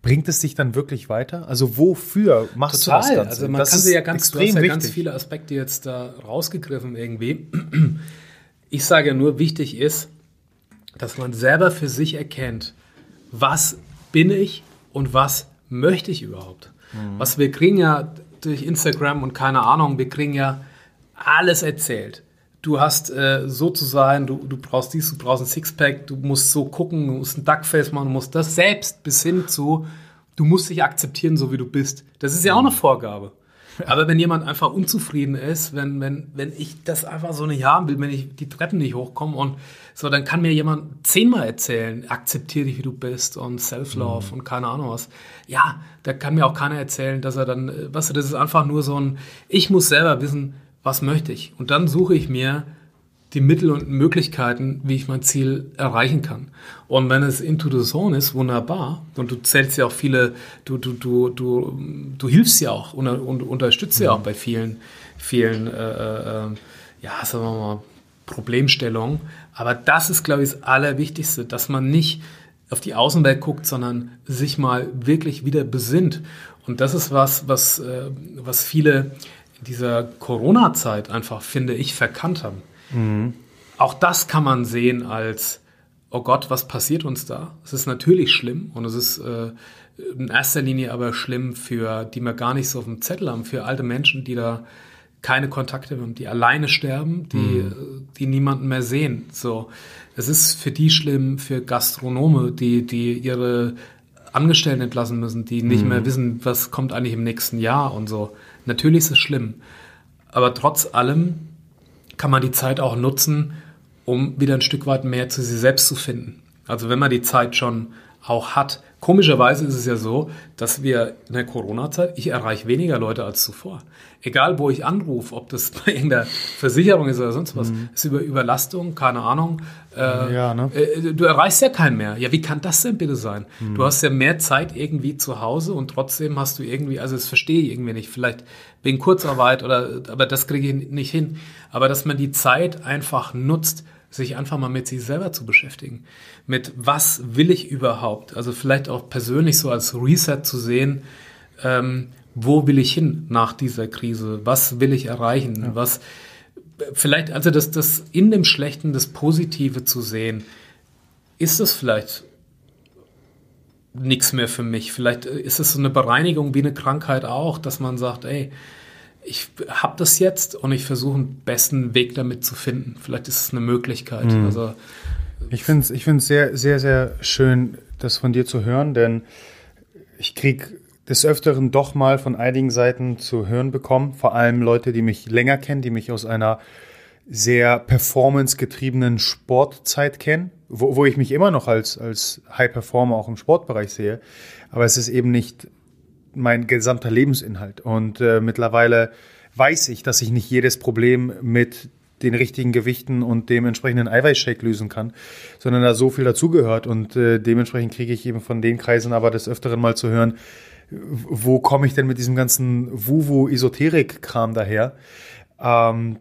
bringt es dich dann wirklich weiter? Also wofür machst Total. du das Ganze? Also man das kann sie ja ganz, extrem du hast ja ganz viele Aspekte jetzt da rausgegriffen irgendwie. Ich sage ja nur, wichtig ist, dass man selber für sich erkennt, was bin ich und was möchte ich überhaupt. Mhm. Was wir kriegen ja durch Instagram und keine Ahnung, wir kriegen ja alles erzählt du hast äh, so zu sein, du, du brauchst dies, du brauchst ein Sixpack, du musst so gucken, du musst ein Duckface machen, du musst das selbst bis hin zu, du musst dich akzeptieren, so wie du bist. Das ist ja auch eine Vorgabe. Aber wenn jemand einfach unzufrieden ist, wenn, wenn, wenn ich das einfach so nicht haben will, wenn ich die Treppen nicht hochkomme und so, dann kann mir jemand zehnmal erzählen, akzeptiere dich, wie du bist und Self-Love mhm. und keine Ahnung was. Ja, da kann mir auch keiner erzählen, dass er dann, äh, weißt du, das ist einfach nur so ein, ich muss selber wissen, was möchte ich? Und dann suche ich mir die Mittel und Möglichkeiten, wie ich mein Ziel erreichen kann. Und wenn es into the zone ist, wunderbar. Und du zählst ja auch viele, du, du, du, du, du hilfst ja auch und, und unterstützt ja auch bei vielen, vielen, äh, äh, ja, sagen wir mal, Problemstellungen. Aber das ist, glaube ich, das Allerwichtigste, dass man nicht auf die Außenwelt guckt, sondern sich mal wirklich wieder besinnt. Und das ist was, was, äh, was viele dieser Corona-Zeit einfach, finde ich, verkannt haben. Mhm. Auch das kann man sehen als, oh Gott, was passiert uns da? Es ist natürlich schlimm und es ist äh, in erster Linie aber schlimm für, die wir gar nicht so auf dem Zettel haben, für alte Menschen, die da keine Kontakte haben, die alleine sterben, die, mhm. die niemanden mehr sehen. So, es ist für die schlimm, für Gastronome, die, die ihre Angestellten entlassen müssen, die nicht mehr wissen, was kommt eigentlich im nächsten Jahr und so. Natürlich ist es schlimm. Aber trotz allem kann man die Zeit auch nutzen, um wieder ein Stück weit mehr zu sich selbst zu finden. Also wenn man die Zeit schon auch hat. Komischerweise ist es ja so, dass wir in der Corona-Zeit, ich erreiche weniger Leute als zuvor. Egal, wo ich anrufe, ob das bei irgendeiner Versicherung ist oder sonst was, mhm. ist über Überlastung, keine Ahnung. Äh, ja, ne? äh, du erreichst ja keinen mehr. Ja, wie kann das denn bitte sein? Mhm. Du hast ja mehr Zeit irgendwie zu Hause und trotzdem hast du irgendwie, also das verstehe ich irgendwie nicht, vielleicht wegen Kurzarbeit oder, aber das kriege ich nicht hin. Aber dass man die Zeit einfach nutzt, sich einfach mal mit sich selber zu beschäftigen. Mit was will ich überhaupt? Also vielleicht auch persönlich so als Reset zu sehen, ähm, wo will ich hin nach dieser Krise? Was will ich erreichen? Ja. Was vielleicht, also das, das in dem Schlechten das Positive zu sehen, ist das vielleicht nichts mehr für mich. Vielleicht ist es so eine Bereinigung wie eine Krankheit auch, dass man sagt, ey, ich habe das jetzt und ich versuche einen besten Weg damit zu finden. Vielleicht ist es eine Möglichkeit. Mhm. Also, ich finde es ich find's sehr, sehr, sehr schön, das von dir zu hören, denn ich kriege des Öfteren doch mal von einigen Seiten zu hören bekommen, vor allem Leute, die mich länger kennen, die mich aus einer sehr performance-getriebenen Sportzeit kennen, wo, wo ich mich immer noch als, als High Performer auch im Sportbereich sehe. Aber es ist eben nicht mein gesamter Lebensinhalt. Und äh, mittlerweile weiß ich, dass ich nicht jedes Problem mit den richtigen Gewichten und dem entsprechenden Eiweißshake lösen kann, sondern da so viel dazugehört. Und äh, dementsprechend kriege ich eben von den Kreisen aber des Öfteren mal zu hören, wo komme ich denn mit diesem ganzen Wuvu-Esoterik-Kram daher? Ähm,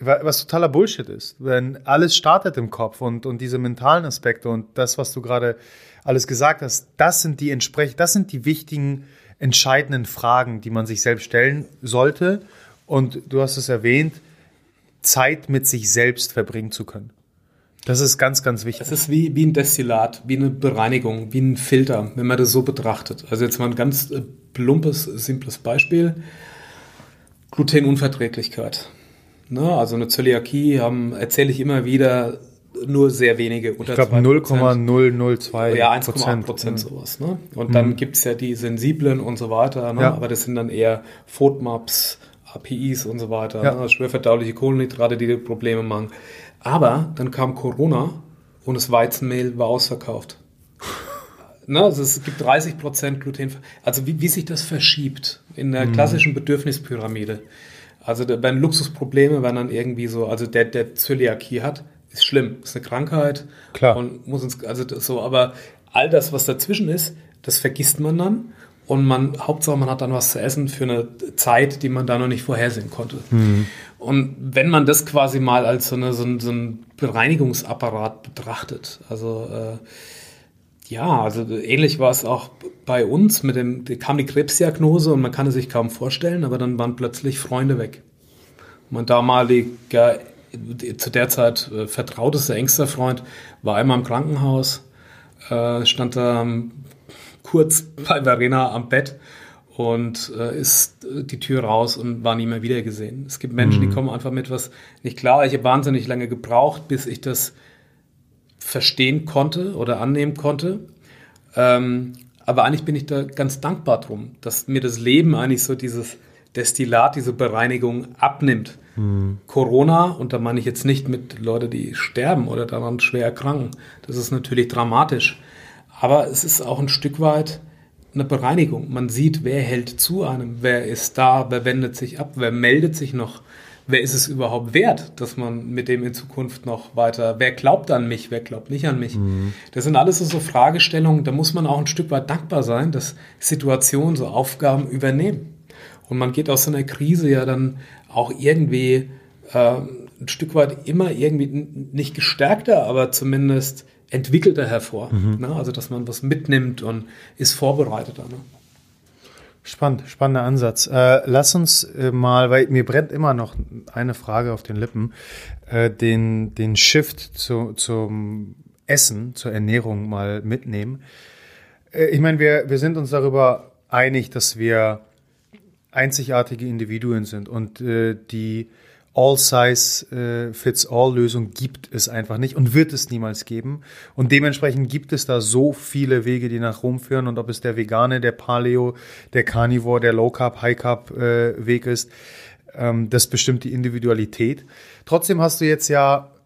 was totaler Bullshit ist. Wenn alles startet im Kopf und, und diese mentalen Aspekte und das, was du gerade alles gesagt hast, das sind die entsprechend, das sind die wichtigen entscheidenden Fragen, die man sich selbst stellen sollte. Und du hast es erwähnt, Zeit mit sich selbst verbringen zu können. Das ist ganz, ganz wichtig. Es ist wie, wie ein Destillat, wie eine Bereinigung, wie ein Filter, wenn man das so betrachtet. Also jetzt mal ein ganz äh, plumpes, simples Beispiel. Glutenunverträglichkeit. Ne? Also eine Zöliakie erzähle ich immer wieder, nur sehr wenige unter Ich glaube 0,002 Ja, 1,8 Prozent sowas. Ne? Und mhm. dann gibt es ja die sensiblen und so weiter, ne? Ja. aber das sind dann eher FODMAPs, APIs und so weiter, ja. ne? schwer verdauliche Kohlenhydrate, die, Probleme machen. Aber dann kam Corona und das Weizenmehl war ausverkauft. ne? also es gibt 30 Prozent Gluten. Also wie, wie sich das verschiebt in der mhm. klassischen Bedürfnispyramide. Also werden Luxusprobleme, wenn dann irgendwie so, also der, der Zöliakie hat, ist schlimm, ist eine Krankheit. Klar. Und muss uns, also so, aber all das, was dazwischen ist, das vergisst man dann. Und man, Hauptsache, man hat dann was zu essen für eine Zeit, die man da noch nicht vorhersehen konnte. Mhm. Und wenn man das quasi mal als so, eine, so, ein, so ein Bereinigungsapparat betrachtet, also äh, ja, also ähnlich war es auch bei uns. Mit dem da kam die Krebsdiagnose und man kann es sich kaum vorstellen, aber dann waren plötzlich Freunde weg. Mein damaliger zu der Zeit äh, vertrautester, engster Freund, war einmal im Krankenhaus, äh, stand da kurz bei Verena am Bett und äh, ist äh, die Tür raus und war nie mehr wieder gesehen. Es gibt Menschen, mhm. die kommen einfach mit was nicht klar. Ich habe wahnsinnig lange gebraucht, bis ich das verstehen konnte oder annehmen konnte. Ähm, aber eigentlich bin ich da ganz dankbar drum, dass mir das Leben eigentlich so dieses Destillat, diese Bereinigung abnimmt. Mhm. Corona, und da meine ich jetzt nicht mit Leuten, die sterben oder daran schwer erkranken, das ist natürlich dramatisch. Aber es ist auch ein Stück weit eine Bereinigung. Man sieht, wer hält zu einem, wer ist da, wer wendet sich ab, wer meldet sich noch, wer ist es überhaupt wert, dass man mit dem in Zukunft noch weiter, wer glaubt an mich, wer glaubt nicht an mich. Mhm. Das sind alles so Fragestellungen, da muss man auch ein Stück weit dankbar sein, dass Situationen so Aufgaben übernehmen. Und man geht aus so einer Krise ja dann auch irgendwie äh, ein Stück weit immer irgendwie nicht gestärkter, aber zumindest entwickelter hervor. Mhm. Ne? Also dass man was mitnimmt und ist vorbereiteter. Ne? Spannend, spannender Ansatz. Äh, lass uns äh, mal, weil mir brennt immer noch eine Frage auf den Lippen, äh, den, den Shift zu, zum Essen, zur Ernährung mal mitnehmen. Äh, ich meine, wir, wir sind uns darüber einig, dass wir einzigartige Individuen sind und äh, die All-Size-Fits-All-Lösung gibt es einfach nicht und wird es niemals geben. Und dementsprechend gibt es da so viele Wege, die nach Rom führen. Und ob es der vegane, der Paleo, der Carnivore, der Low-Carb, High-Carb-Weg äh, ist, ähm, das bestimmt die Individualität. Trotzdem hast du jetzt ja äh,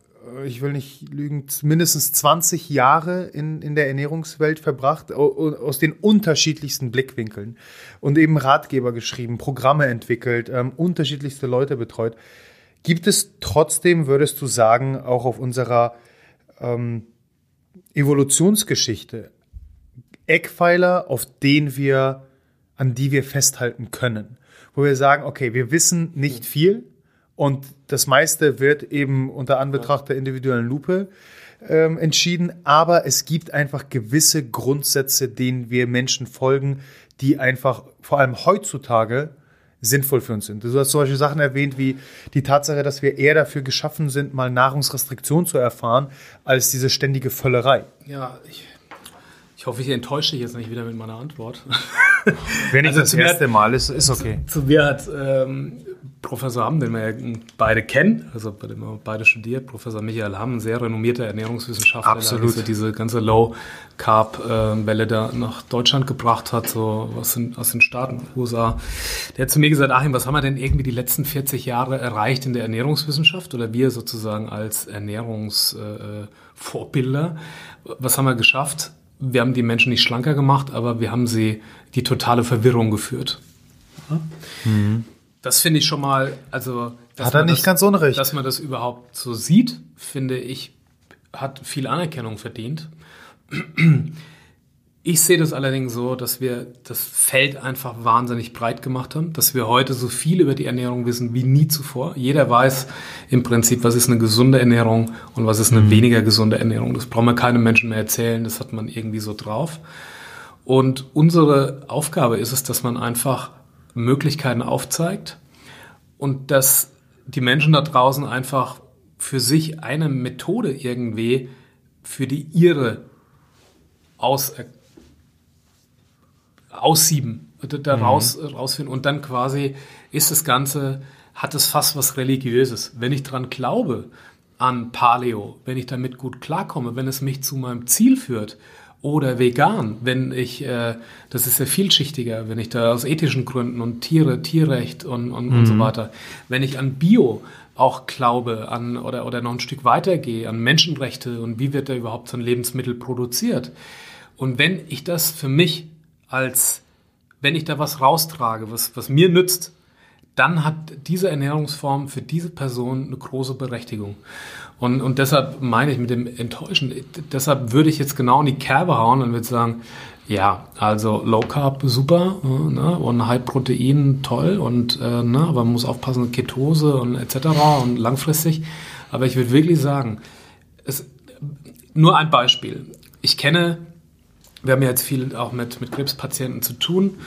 ich will nicht lügen, mindestens 20 Jahre in, in der Ernährungswelt verbracht, aus den unterschiedlichsten Blickwinkeln und eben Ratgeber geschrieben, Programme entwickelt, ähm, unterschiedlichste Leute betreut. Gibt es trotzdem, würdest du sagen, auch auf unserer ähm, Evolutionsgeschichte Eckpfeiler, auf denen wir, an die wir festhalten können? Wo wir sagen, okay, wir wissen nicht viel, und das meiste wird eben unter Anbetracht der individuellen Lupe ähm, entschieden. Aber es gibt einfach gewisse Grundsätze, denen wir Menschen folgen, die einfach vor allem heutzutage sinnvoll für uns sind. Du hast solche Sachen erwähnt wie die Tatsache, dass wir eher dafür geschaffen sind, mal Nahrungsrestriktion zu erfahren, als diese ständige Völlerei. Ja, ich, ich hoffe, ich enttäusche dich jetzt nicht wieder mit meiner Antwort. Wenn nicht also das erste Mal ist, ist okay. Zu, zu mir hat ähm, Professor Hamm, den wir ja beide kennen, also bei dem wir beide studiert, Professor Michael Hamm, sehr renommierter Ernährungswissenschaftler, Absolut. der diese ganze Low-Carb-Welle da nach Deutschland gebracht hat, so aus den, aus den Staaten, USA. Der hat zu mir gesagt, Achim, was haben wir denn irgendwie die letzten 40 Jahre erreicht in der Ernährungswissenschaft oder wir sozusagen als Ernährungsvorbilder? was haben wir geschafft? Wir haben die Menschen nicht schlanker gemacht, aber wir haben sie die totale Verwirrung geführt. Mhm. Das finde ich schon mal, also. Hat er nicht das, ganz unrecht. Dass man das überhaupt so sieht, finde ich, hat viel Anerkennung verdient. Ich sehe das allerdings so, dass wir das Feld einfach wahnsinnig breit gemacht haben, dass wir heute so viel über die Ernährung wissen wie nie zuvor. Jeder weiß im Prinzip, was ist eine gesunde Ernährung und was ist eine mhm. weniger gesunde Ernährung. Das brauchen wir keinem Menschen mehr erzählen, das hat man irgendwie so drauf. Und unsere Aufgabe ist es, dass man einfach Möglichkeiten aufzeigt und dass die Menschen da draußen einfach für sich eine Methode irgendwie für die ihre aus, äh, aussieben, da mhm. raus, rausfinden und dann quasi ist das Ganze, hat es fast was Religiöses. Wenn ich dran glaube, an Paleo, wenn ich damit gut klarkomme, wenn es mich zu meinem Ziel führt oder vegan, wenn ich, äh, das ist ja vielschichtiger, wenn ich da aus ethischen Gründen und Tiere, Tierrecht und, und, mhm. und so mhm. weiter, wenn ich an Bio auch glaube, an oder, oder noch ein Stück weitergehe, an Menschenrechte und wie wird da überhaupt so ein Lebensmittel produziert. Und wenn ich das für mich als, wenn ich da was raustrage, was, was mir nützt, dann hat diese Ernährungsform für diese Person eine große Berechtigung. Und, und deshalb meine ich mit dem Enttäuschen, deshalb würde ich jetzt genau in die Kerbe hauen und würde sagen, ja, also Low Carb super äh, ne, und High Protein toll und äh, ne, aber man muss aufpassen, Ketose und etc. und langfristig. Aber ich würde wirklich sagen, es, nur ein Beispiel. Ich kenne, wir haben ja jetzt viel auch mit, mit Krebspatienten zu tun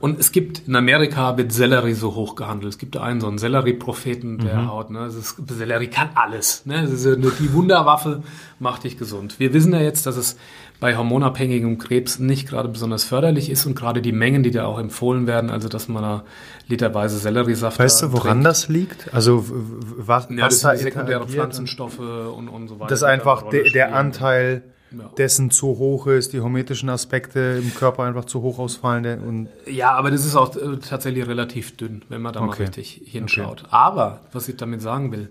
und es gibt in Amerika wird Sellerie so hoch gehandelt. Es gibt da einen so einen Sellerie-Propheten, der mhm. haut, ne, ist, Sellerie kann alles. Ne? Es ist die Wunderwaffe, macht dich gesund. Wir wissen ja jetzt, dass es bei hormonabhängigem Krebs nicht gerade besonders förderlich ist und gerade die Mengen, die da auch empfohlen werden, also dass man da literweise Selleriesaft Weißt du, woran trinkt. das liegt? Also was, ja, was das da sekundäre Pflanzenstoffe und, und so weiter. Das ist einfach der, der Anteil ja. dessen zu hoch ist, die hormetischen Aspekte im Körper einfach zu hoch ausfallen. Und ja, aber das ist auch äh, tatsächlich relativ dünn, wenn man da okay. mal richtig hinschaut. Okay. Aber, was ich damit sagen will,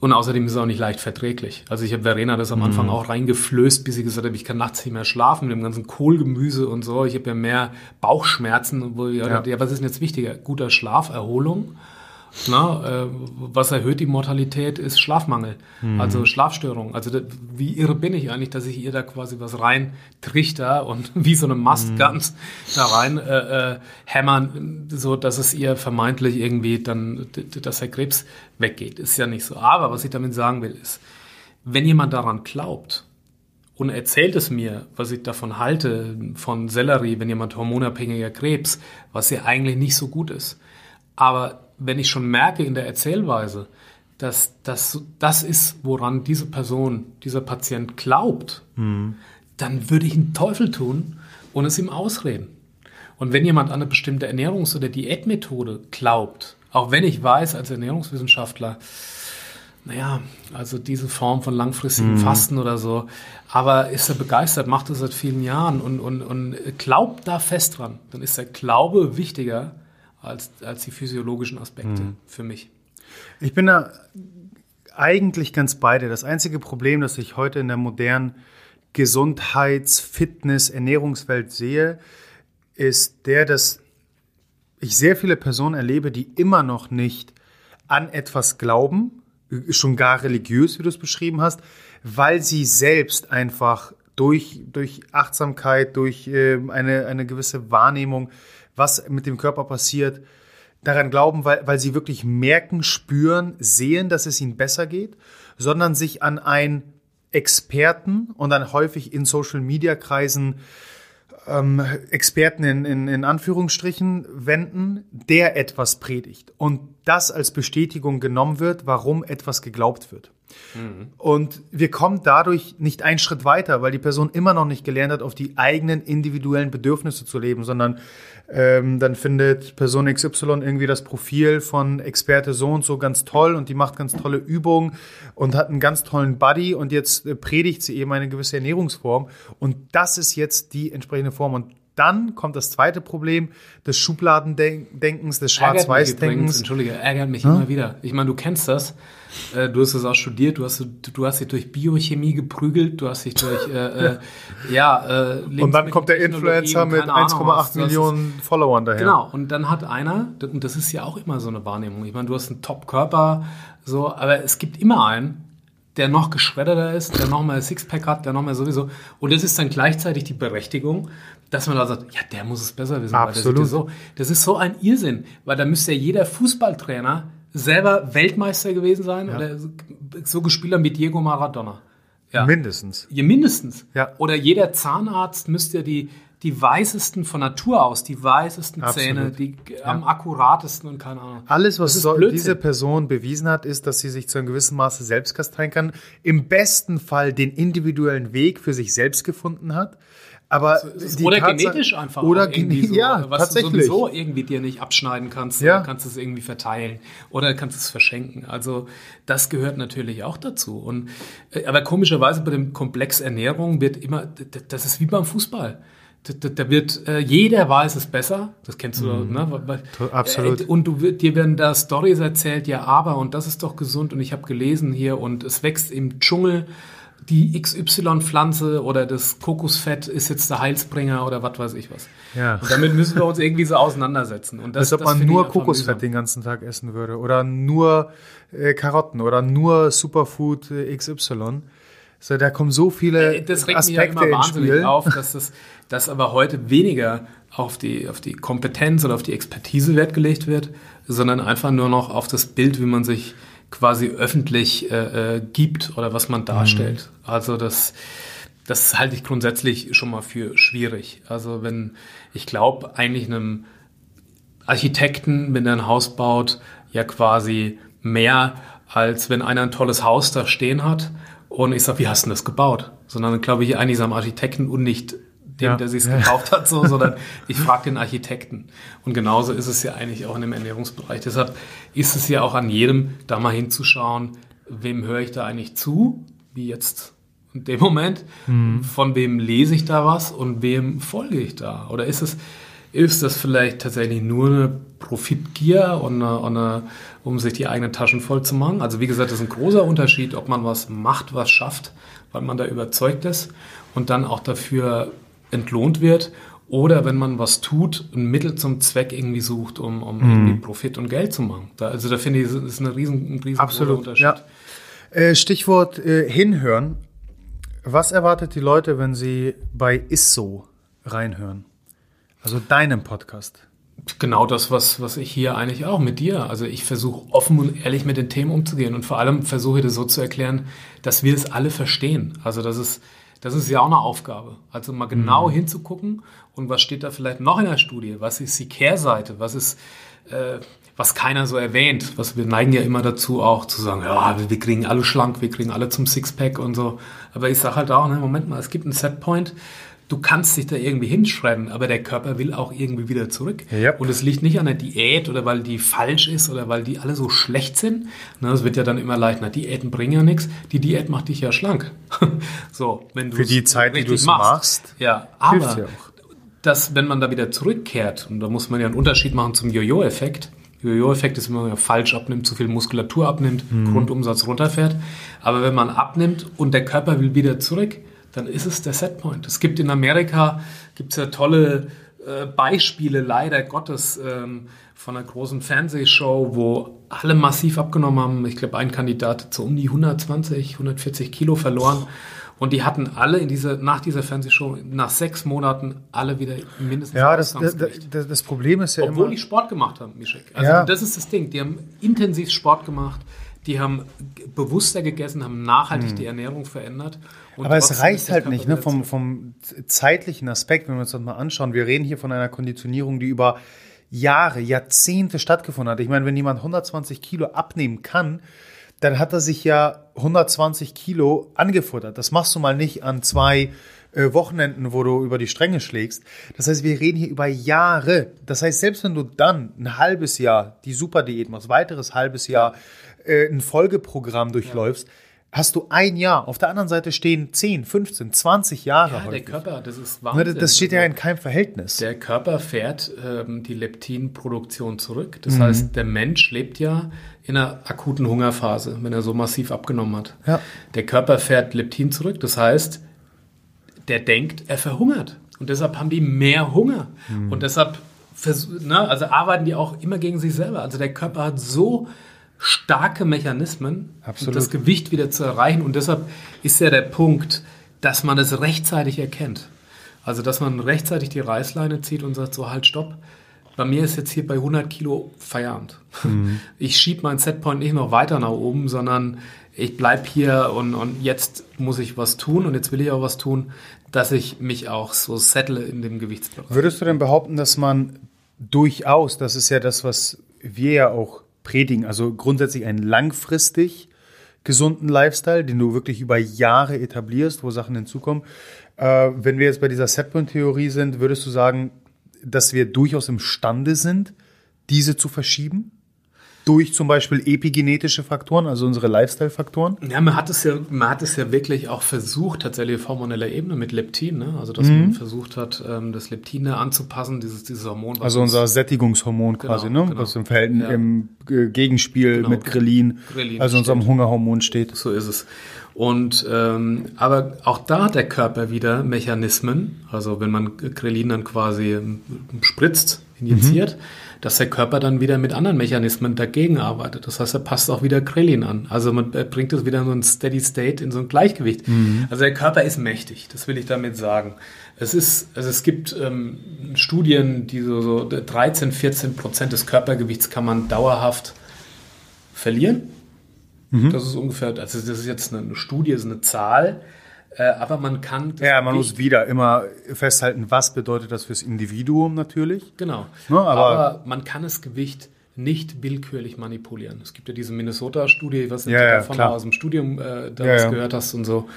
und außerdem ist es auch nicht leicht verträglich. Also ich habe Verena das am Anfang mhm. auch reingeflößt, bis sie gesagt hat, ich kann nachts nicht mehr schlafen mit dem ganzen Kohlgemüse und so. Ich habe ja mehr Bauchschmerzen. Wo ich, ja. ja, was ist denn jetzt wichtiger? Guter Schlaf, Erholung na, äh, was erhöht die Mortalität, ist Schlafmangel, mhm. also Schlafstörung. Also da, wie irre bin ich eigentlich, dass ich ihr da quasi was rein trichter und wie so eine Mast mhm. ganz da rein äh, äh, hämmern, so dass es ihr vermeintlich irgendwie dann, dass der Krebs weggeht. Ist ja nicht so. Aber was ich damit sagen will, ist, wenn jemand daran glaubt, und erzählt es mir, was ich davon halte, von Sellerie, wenn jemand hormonabhängiger Krebs, was ja eigentlich nicht so gut ist. Aber wenn ich schon merke in der Erzählweise, dass das das ist, woran diese Person, dieser Patient glaubt, mhm. dann würde ich einen Teufel tun und es ihm ausreden. Und wenn jemand an eine bestimmte Ernährungs- oder Diätmethode glaubt, Auch wenn ich weiß, als Ernährungswissenschaftler, naja, also diese Form von langfristigem mhm. Fasten oder so, aber ist er begeistert, macht das seit vielen Jahren und, und, und glaubt da fest dran, dann ist der Glaube wichtiger als, als die physiologischen Aspekte mhm. für mich. Ich bin da eigentlich ganz beide. Das einzige Problem, das ich heute in der modernen Gesundheits-, Fitness-, Ernährungswelt sehe, ist der, dass ich sehr viele Personen erlebe, die immer noch nicht an etwas glauben, schon gar religiös, wie du es beschrieben hast, weil sie selbst einfach durch, durch Achtsamkeit, durch äh, eine, eine gewisse Wahrnehmung, was mit dem Körper passiert, daran glauben, weil, weil sie wirklich merken, spüren, sehen, dass es ihnen besser geht, sondern sich an einen Experten und dann häufig in Social-Media-Kreisen ähm, Experten in, in, in Anführungsstrichen wenden, der etwas predigt und das als Bestätigung genommen wird, warum etwas geglaubt wird. Und wir kommen dadurch nicht einen Schritt weiter, weil die Person immer noch nicht gelernt hat, auf die eigenen individuellen Bedürfnisse zu leben, sondern ähm, dann findet Person XY irgendwie das Profil von Experte so und so ganz toll und die macht ganz tolle Übungen und hat einen ganz tollen Buddy und jetzt äh, predigt sie eben eine gewisse Ernährungsform. Und das ist jetzt die entsprechende Form. Und dann kommt das zweite Problem des Schubladendenkens, des Schwarz-Weiß-Denkens. Entschuldige, ärgert mich hm? immer wieder. Ich meine, du kennst das. Äh, du hast es auch studiert. Du hast, du hast dich durch Biochemie geprügelt. Du hast dich durch, äh, äh, ja, äh, Und dann kommt der Influencer mit 1,8 Millionen Followern daher. Genau. Und dann hat einer, und das ist ja auch immer so eine Wahrnehmung. Ich meine, du hast einen Top-Körper, so, aber es gibt immer einen, der noch geschredderter ist, der noch mal Sixpack hat, der noch mal sowieso. Und das ist dann gleichzeitig die Berechtigung, dass man da sagt, ja, der muss es besser wissen. Absolut. Das, so. das ist so ein Irrsinn, weil da müsste ja jeder Fußballtrainer selber Weltmeister gewesen sein ja. oder so gespielt haben wie Diego Maradona. Ja. Mindestens. Ja, mindestens. Ja. Oder jeder Zahnarzt müsste ja die, die weißesten von Natur aus, die weißesten Absolut. Zähne, die ja. am akkuratesten und keine Ahnung. Alles, was so diese Person bewiesen hat, ist, dass sie sich zu einem gewissen Maße selbst kasteien kann. Im besten Fall den individuellen Weg für sich selbst gefunden hat. Aber oder Tatsache, genetisch einfach. Oder irgendwie so, ja, was tatsächlich. du sowieso irgendwie dir nicht abschneiden kannst. Ja. Kannst es irgendwie verteilen oder kannst es verschenken. Also das gehört natürlich auch dazu. Und äh, aber komischerweise bei dem Komplex Ernährung wird immer, das ist wie beim Fußball. Da, da wird äh, jeder weiß es besser. Das kennst du, mhm. ne? Absolut. Äh, und du, dir werden da Stories erzählt, ja, aber und das ist doch gesund und ich habe gelesen hier und es wächst im Dschungel die XY-Pflanze oder das Kokosfett ist jetzt der Heilsbringer oder was weiß ich was. Ja. Und damit müssen wir uns irgendwie so auseinandersetzen. Und das, Als ob man nur Kokosfett mühsam. den ganzen Tag essen würde oder nur äh, Karotten oder nur Superfood äh, XY. So, da kommen so viele äh, das regt Aspekte mich ja immer wahnsinnig auf, dass das dass aber heute weniger auf die, auf die Kompetenz oder auf die Expertise Wert gelegt wird, sondern einfach nur noch auf das Bild, wie man sich quasi öffentlich äh, äh, gibt oder was man darstellt. Mhm. Also das, das halte ich grundsätzlich schon mal für schwierig. Also wenn, ich glaube, eigentlich einem Architekten, wenn er ein Haus baut, ja quasi mehr, als wenn einer ein tolles Haus da stehen hat und ich sage, wie hast du das gebaut? Sondern glaube ich eigentlich am Architekten und nicht dem, ja. der sich gekauft hat, so, sondern ich frage den Architekten. Und genauso ist es ja eigentlich auch in dem Ernährungsbereich. Deshalb ist es ja auch an jedem, da mal hinzuschauen, wem höre ich da eigentlich zu, wie jetzt in dem Moment, mhm. von wem lese ich da was und wem folge ich da? Oder ist es, ist das vielleicht tatsächlich nur eine Profitgier und eine, und eine, um sich die eigenen Taschen voll zu machen? Also wie gesagt, das ist ein großer Unterschied, ob man was macht, was schafft, weil man da überzeugt ist und dann auch dafür entlohnt wird oder wenn man was tut, ein Mittel zum Zweck irgendwie sucht, um, um mhm. irgendwie Profit und Geld zu machen. Da, also da finde ich, das ist eine riesen, ein riesen Absolut, Unterschied. Ja. Äh, Stichwort äh, hinhören. Was erwartet die Leute, wenn sie bei Isso reinhören? Also deinem Podcast. Genau das, was, was ich hier eigentlich auch mit dir. Also ich versuche offen und ehrlich mit den Themen umzugehen und vor allem versuche ich das so zu erklären, dass wir es alle verstehen. Also dass es das ist ja auch eine Aufgabe. Also mal genau mhm. hinzugucken und was steht da vielleicht noch in der Studie? Was ist die Kehrseite? Was ist, äh, was keiner so erwähnt? Was wir neigen ja immer dazu auch zu sagen, ja, wir kriegen alle schlank, wir kriegen alle zum Sixpack und so. Aber ich sage halt auch, ne, Moment mal, es gibt einen Setpoint, du kannst dich da irgendwie hinschreiben, aber der Körper will auch irgendwie wieder zurück. Ja. Und es liegt nicht an der Diät oder weil die falsch ist oder weil die alle so schlecht sind. Ne, es wird ja dann immer leicht, na, Diäten bringen ja nichts. Die Diät macht dich ja schlank. so, wenn du Für die Zeit, die du es machst, Ja, aber ja auch. dass, wenn man da wieder zurückkehrt, und da muss man ja einen Unterschied machen zum Jojo-Effekt. Jojo-Effekt ist, wenn man falsch abnimmt, zu viel Muskulatur abnimmt, Grundumsatz runterfährt. Aber wenn man abnimmt und der Körper will wieder zurück, dann ist es der Setpoint. Es gibt in Amerika gibt's ja tolle äh, Beispiele, leider Gottes, ähm, von einer großen Fernsehshow, wo alle massiv abgenommen haben. Ich glaube, ein Kandidat hat so um die 120, 140 Kilo verloren. Und die hatten alle in dieser, nach dieser Fernsehshow, nach sechs Monaten, alle wieder mindestens Ja, das, das, das, das Problem ist ja Obwohl immer. die Sport gemacht haben, Mischek. Also Ja. das ist das Ding. Die haben intensiv Sport gemacht, die haben bewusster gegessen, haben nachhaltig die Ernährung verändert. Hm. Aber es reicht halt nicht, ne? Vom, vom zeitlichen Aspekt, wenn wir uns das mal anschauen. Wir reden hier von einer Konditionierung, die über Jahre, Jahrzehnte stattgefunden hat. Ich meine, wenn jemand 120 Kilo abnehmen kann, dann hat er sich ja 120 Kilo angefuttert. Das machst du mal nicht an zwei äh, Wochenenden, wo du über die Stränge schlägst. Das heißt, wir reden hier über Jahre. Das heißt, selbst wenn du dann ein halbes Jahr die Superdiät machst, weiteres halbes Jahr äh, ein Folgeprogramm durchläufst, hast du ein Jahr. Auf der anderen Seite stehen 10, 15, 20 Jahre. Ja, der häufig. Körper, das ist Ne, Wahnsinn. das- steht ja Also in keinem Verhältnis. Der Körper fährt ähm, die Leptinproduktion zurück. Das Mhm. heißt, der Mensch lebt ja in einer akuten Hungerphase, wenn er so massiv abgenommen hat. Ja. Der Körper fährt Leptin zurück. Das heißt, der denkt, er verhungert. Und deshalb haben die mehr Hunger. Mhm. Und deshalb ne, also arbeiten die auch immer gegen sich selber. Also der Körper hat so starke Mechanismen, Absolut. das Gewicht wieder zu erreichen. Und deshalb ist ja der Punkt, dass man es rechtzeitig erkennt. Also, dass man rechtzeitig die Reißleine zieht und sagt, so halt, stopp. Bei mir ist jetzt hier bei 100 Kilo Feierabend. Ich schiebe meinen Setpoint nicht noch weiter nach oben, sondern ich bleibe hier und, und jetzt muss ich was tun und jetzt will ich auch was tun, dass ich mich auch so settle in dem Gewichtsbereich. Würdest du denn behaupten, dass man durchaus, das ist ja das, was wir ja auch predigen, also grundsätzlich einen langfristig gesunden Lifestyle, den du wirklich über Jahre etablierst, wo Sachen hinzukommen. Äh, wenn wir jetzt bei dieser Setpoint-Theorie sind, würdest du sagen, dass wir durchaus imstande sind, diese zu verschieben? Durch zum Beispiel epigenetische Faktoren, also unsere Lifestyle-Faktoren? Ja, man hat es ja, man hat es ja wirklich auch versucht, tatsächlich auf hormoneller Ebene mit Leptin, ne? also dass man versucht hat, ähm, das Leptin anzupassen, dieses, dieses Hormon. Also uns- unser Sättigungshormon quasi, Genau, ne? genau. was im Verhältnis Ja. im Gegenspiel Genau. mit Grelin, Grelin also unserem steht. Hungerhormon steht. So ist es. Und ähm, aber auch da hat der Körper wieder Mechanismen, also wenn man Grelin dann quasi ähm, spritzt, injiziert, dass der Körper dann wieder mit anderen Mechanismen dagegen arbeitet. Das heißt, er passt auch wieder Grelin an. Also man bringt es wieder in so ein Steady State, in so ein Gleichgewicht. Also der Körper ist mächtig, das will ich damit sagen. Es ist, also es gibt ähm, Studien, die so, so 13, 14 Prozent des Körpergewichts kann man dauerhaft verlieren. Das ist ungefähr, also das ist jetzt eine Studie, ist eine Zahl, aber man kann. das Ja, man muss wieder immer festhalten, was bedeutet das fürs Individuum natürlich. Genau. Ne, aber- aber, man kann das Gewicht nicht willkürlich manipulieren. Es gibt ja diese Minnesota-Studie, nicht, Ja, du ja, davon klar. aus dem Studium äh, da Ja, was ja. gehört hast und so,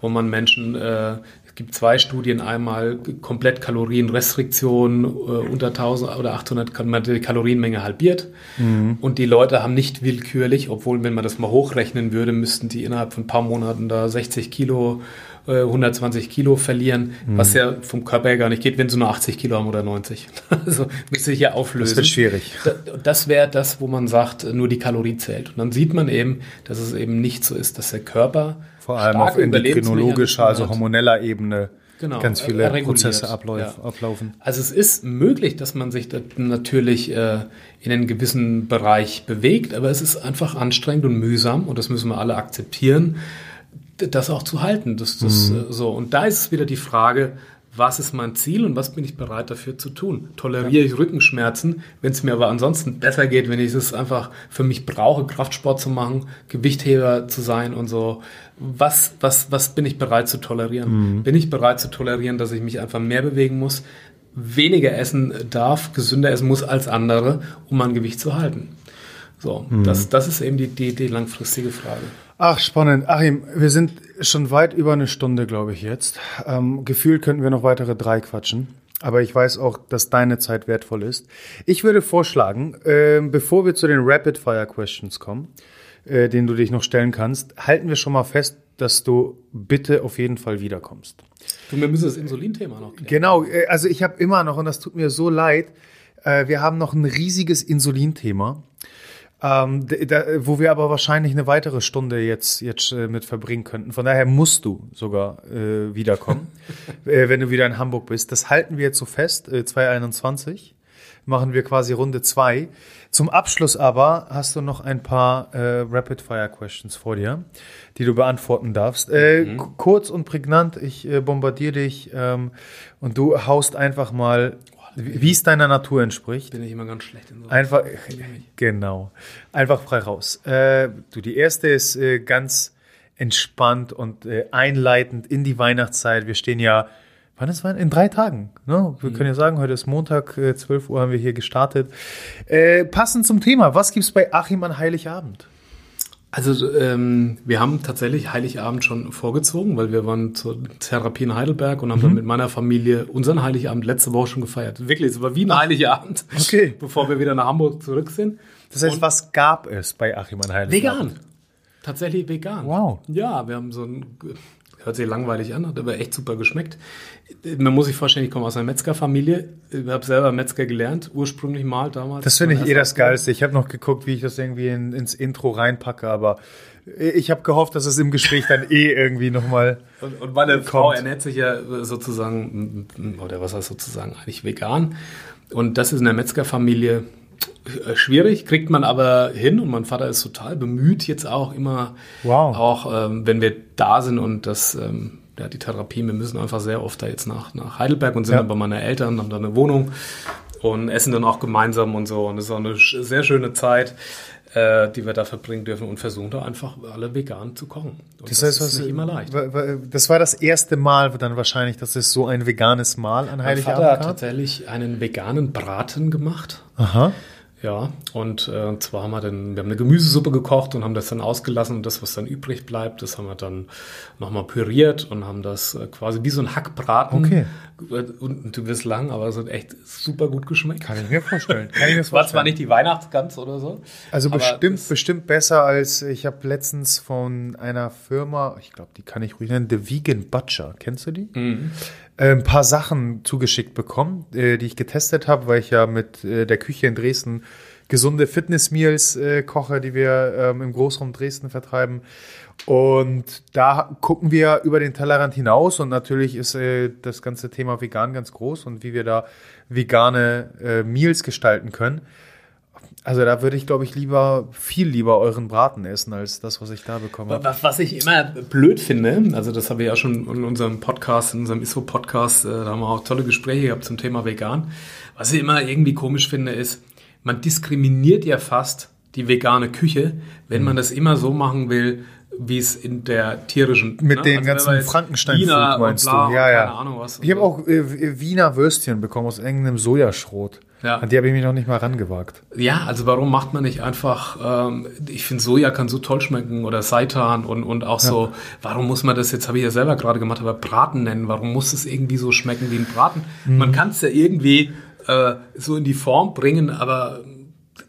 wo man Menschen, äh, gibt zwei Studien, einmal komplett Kalorienrestriktion, äh, unter 1000 oder 800 kann man die Kalorienmenge halbiert Mhm. und die Leute haben nicht willkürlich, obwohl wenn man das mal hochrechnen würde, müssten die innerhalb von ein paar Monaten da 60 Kilo äh, 120 Kilo verlieren, Mhm. was ja vom Körper her gar nicht geht, wenn sie nur 80 Kilo haben oder 90. Also müsste ich ja auflösen. Das wird schwierig. Da- Das wäre das, wo man sagt, nur die Kalorie zählt. Und dann sieht man eben, dass es eben nicht so ist, dass der Körper Vor allem auf endokrinologischer, also hat. hormoneller Ebene Genau, ganz viele er reguliert, Prozesse abläuf, ja. ablaufen. Also es ist möglich, dass man sich natürlich äh, in einen gewissen Bereich bewegt, aber es ist einfach anstrengend und mühsam und das müssen wir alle akzeptieren, das auch zu halten. Das, das, äh, so. Und da ist es wieder die Frage, was ist mein Ziel und was bin ich bereit dafür zu tun? Toleriere ich Rückenschmerzen, wenn es mir aber ansonsten besser geht, wenn ich es einfach für mich brauche, Kraftsport zu machen, Gewichtheber zu sein und so. Was, was, was bin ich bereit zu tolerieren? Bin ich bereit zu tolerieren, dass ich mich einfach mehr bewegen muss, weniger essen darf, gesünder essen muss als andere, um mein Gewicht zu halten? So, mhm. das, das ist eben die, die, die langfristige Frage. Ach, spannend. Achim, wir sind schon weit über eine Stunde, glaube ich, jetzt. Ähm, gefühlt könnten wir noch weitere drei quatschen. Aber ich weiß auch, dass deine Zeit wertvoll ist. Ich würde vorschlagen, äh, bevor wir zu den Rapid Fire Questions kommen, äh, denen du dich noch stellen kannst, halten wir schon mal fest, dass du bitte auf jeden Fall wiederkommst. Du, wir müssen das Insulin-Thema noch klären. Genau, äh, also ich habe immer noch, und das tut mir so leid, äh, wir haben noch ein riesiges Insulin-Thema. Ähm, da, wo wir aber wahrscheinlich eine weitere Stunde jetzt, jetzt äh, mit verbringen könnten. Von daher musst du sogar äh, wiederkommen, äh, wenn du wieder in Hamburg bist. Das halten wir jetzt so fest, äh, 2021 machen wir quasi Runde zwei. Zum Abschluss aber hast du noch ein paar äh, Rapid-Fire-Questions vor dir, die du beantworten darfst. Äh, mhm. Kurz und prägnant, ich äh, bombardiere dich ähm, und du haust einfach mal wie es deiner Natur entspricht. Bin ich immer ganz schlecht in so. Einfach, genau. Einfach frei raus. Äh, du, die erste ist äh, ganz entspannt und äh, einleitend in die Weihnachtszeit. Wir stehen ja, wann ist Weihnachten? In drei Tagen. Ne? Wir mhm. können ja sagen, heute ist Montag, äh, 12 Uhr haben wir hier gestartet. Äh, passend zum Thema, was gibt es bei Achim an Heiligabend? Also ähm, wir haben tatsächlich Heiligabend schon vorgezogen, weil wir waren zur Therapie in Heidelberg und haben mhm. dann mit meiner Familie unseren Heiligabend letzte Woche schon gefeiert. Wirklich, es war wie ein Heiligabend, okay. bevor wir wieder nach Hamburg zurück sind. Das heißt, und was gab es bei Achim an Heiligabend? Vegan. Tatsächlich vegan. Wow. Ja, wir haben so ein hört sich langweilig an, hat aber echt super geschmeckt. Man muss sich vorstellen, ich komme aus einer Metzgerfamilie, ich habe selber Metzger gelernt, ursprünglich mal damals. Das finde ich eh das Geilste. Ich habe noch geguckt, wie ich das irgendwie in, ins Intro reinpacke, aber ich habe gehofft, dass es im Gespräch dann eh irgendwie nochmal. Und, und meine kommt. Frau ernährt sich ja sozusagen, oder was heißt sozusagen, eigentlich vegan. Und das ist in der Metzgerfamilie schwierig, kriegt man aber hin und mein Vater ist total bemüht jetzt auch immer, wow. auch ähm, wenn wir da sind und das, ähm, ja, die Therapie, wir müssen einfach sehr oft da jetzt nach, nach Heidelberg und sind ja. dann bei meinen Eltern, haben da eine Wohnung und essen dann auch gemeinsam und so und es ist auch eine sehr schöne Zeit äh, die wir da verbringen dürfen und versuchen da einfach alle vegan zu kochen. Und das, heißt, das ist nicht immer leicht. Das war das erste Mal dann wahrscheinlich, dass es so ein veganes Mahl an Heiligabend gab? Mein Vater hat tatsächlich einen veganen Braten gemacht. Aha. Ja, und äh, zwar haben wir dann, wir haben eine Gemüsesuppe gekocht und haben das dann ausgelassen und das, was dann übrig bleibt, das haben wir dann nochmal püriert und haben das äh, quasi wie so ein Hackbraten. Okay. Und du wirst lang, aber es hat echt super gut geschmeckt. Kann ich mir vorstellen. Kann ich mir vorstellen. War zwar nicht die Weihnachtsgans oder so. Also bestimmt, bestimmt besser als, ich habe letztens von einer Firma, ich glaube, die kann ich ruhig nennen, The Vegan Butcher. Kennst du die? Mhm. Äh, ein paar Sachen zugeschickt bekommen, äh, die ich getestet habe, weil ich ja mit äh, der Küche in Dresden gesunde Fitness-Meals äh, koche, die wir ähm, im Großraum Dresden vertreiben. Und da gucken wir über den Tellerrand hinaus und natürlich ist äh, das ganze Thema vegan ganz groß und wie wir da vegane äh, Meals gestalten können. Also da würde ich, glaube ich, lieber, viel lieber euren Braten essen, als das, was ich da bekomme. Was, ich immer blöd finde, also das habe ich ja schon in unserem Podcast, in unserem ISO-Podcast, äh, da haben wir auch tolle Gespräche gehabt zum Thema vegan. Was ich immer irgendwie komisch finde, ist, man diskriminiert ja fast die vegane Küche, wenn man das immer so machen will, wie es in der tierischen mit ne? den also ganzen Frankenstein Wiener meinst du ja ja keine Ahnung was ich habe auch äh, Wiener Würstchen bekommen aus irgendeinem Sojaschrot ja. An die habe ich mich noch nicht mal rangewagt. Ja, also warum macht man nicht einfach, ähm, ich finde Soja kann so toll schmecken oder Seitan und, und auch ja. so, warum muss man das, jetzt habe ich ja selber gerade gemacht, aber Braten nennen, warum muss es irgendwie so schmecken wie ein Braten? Mhm. Man kann es ja irgendwie äh, so in die Form bringen, aber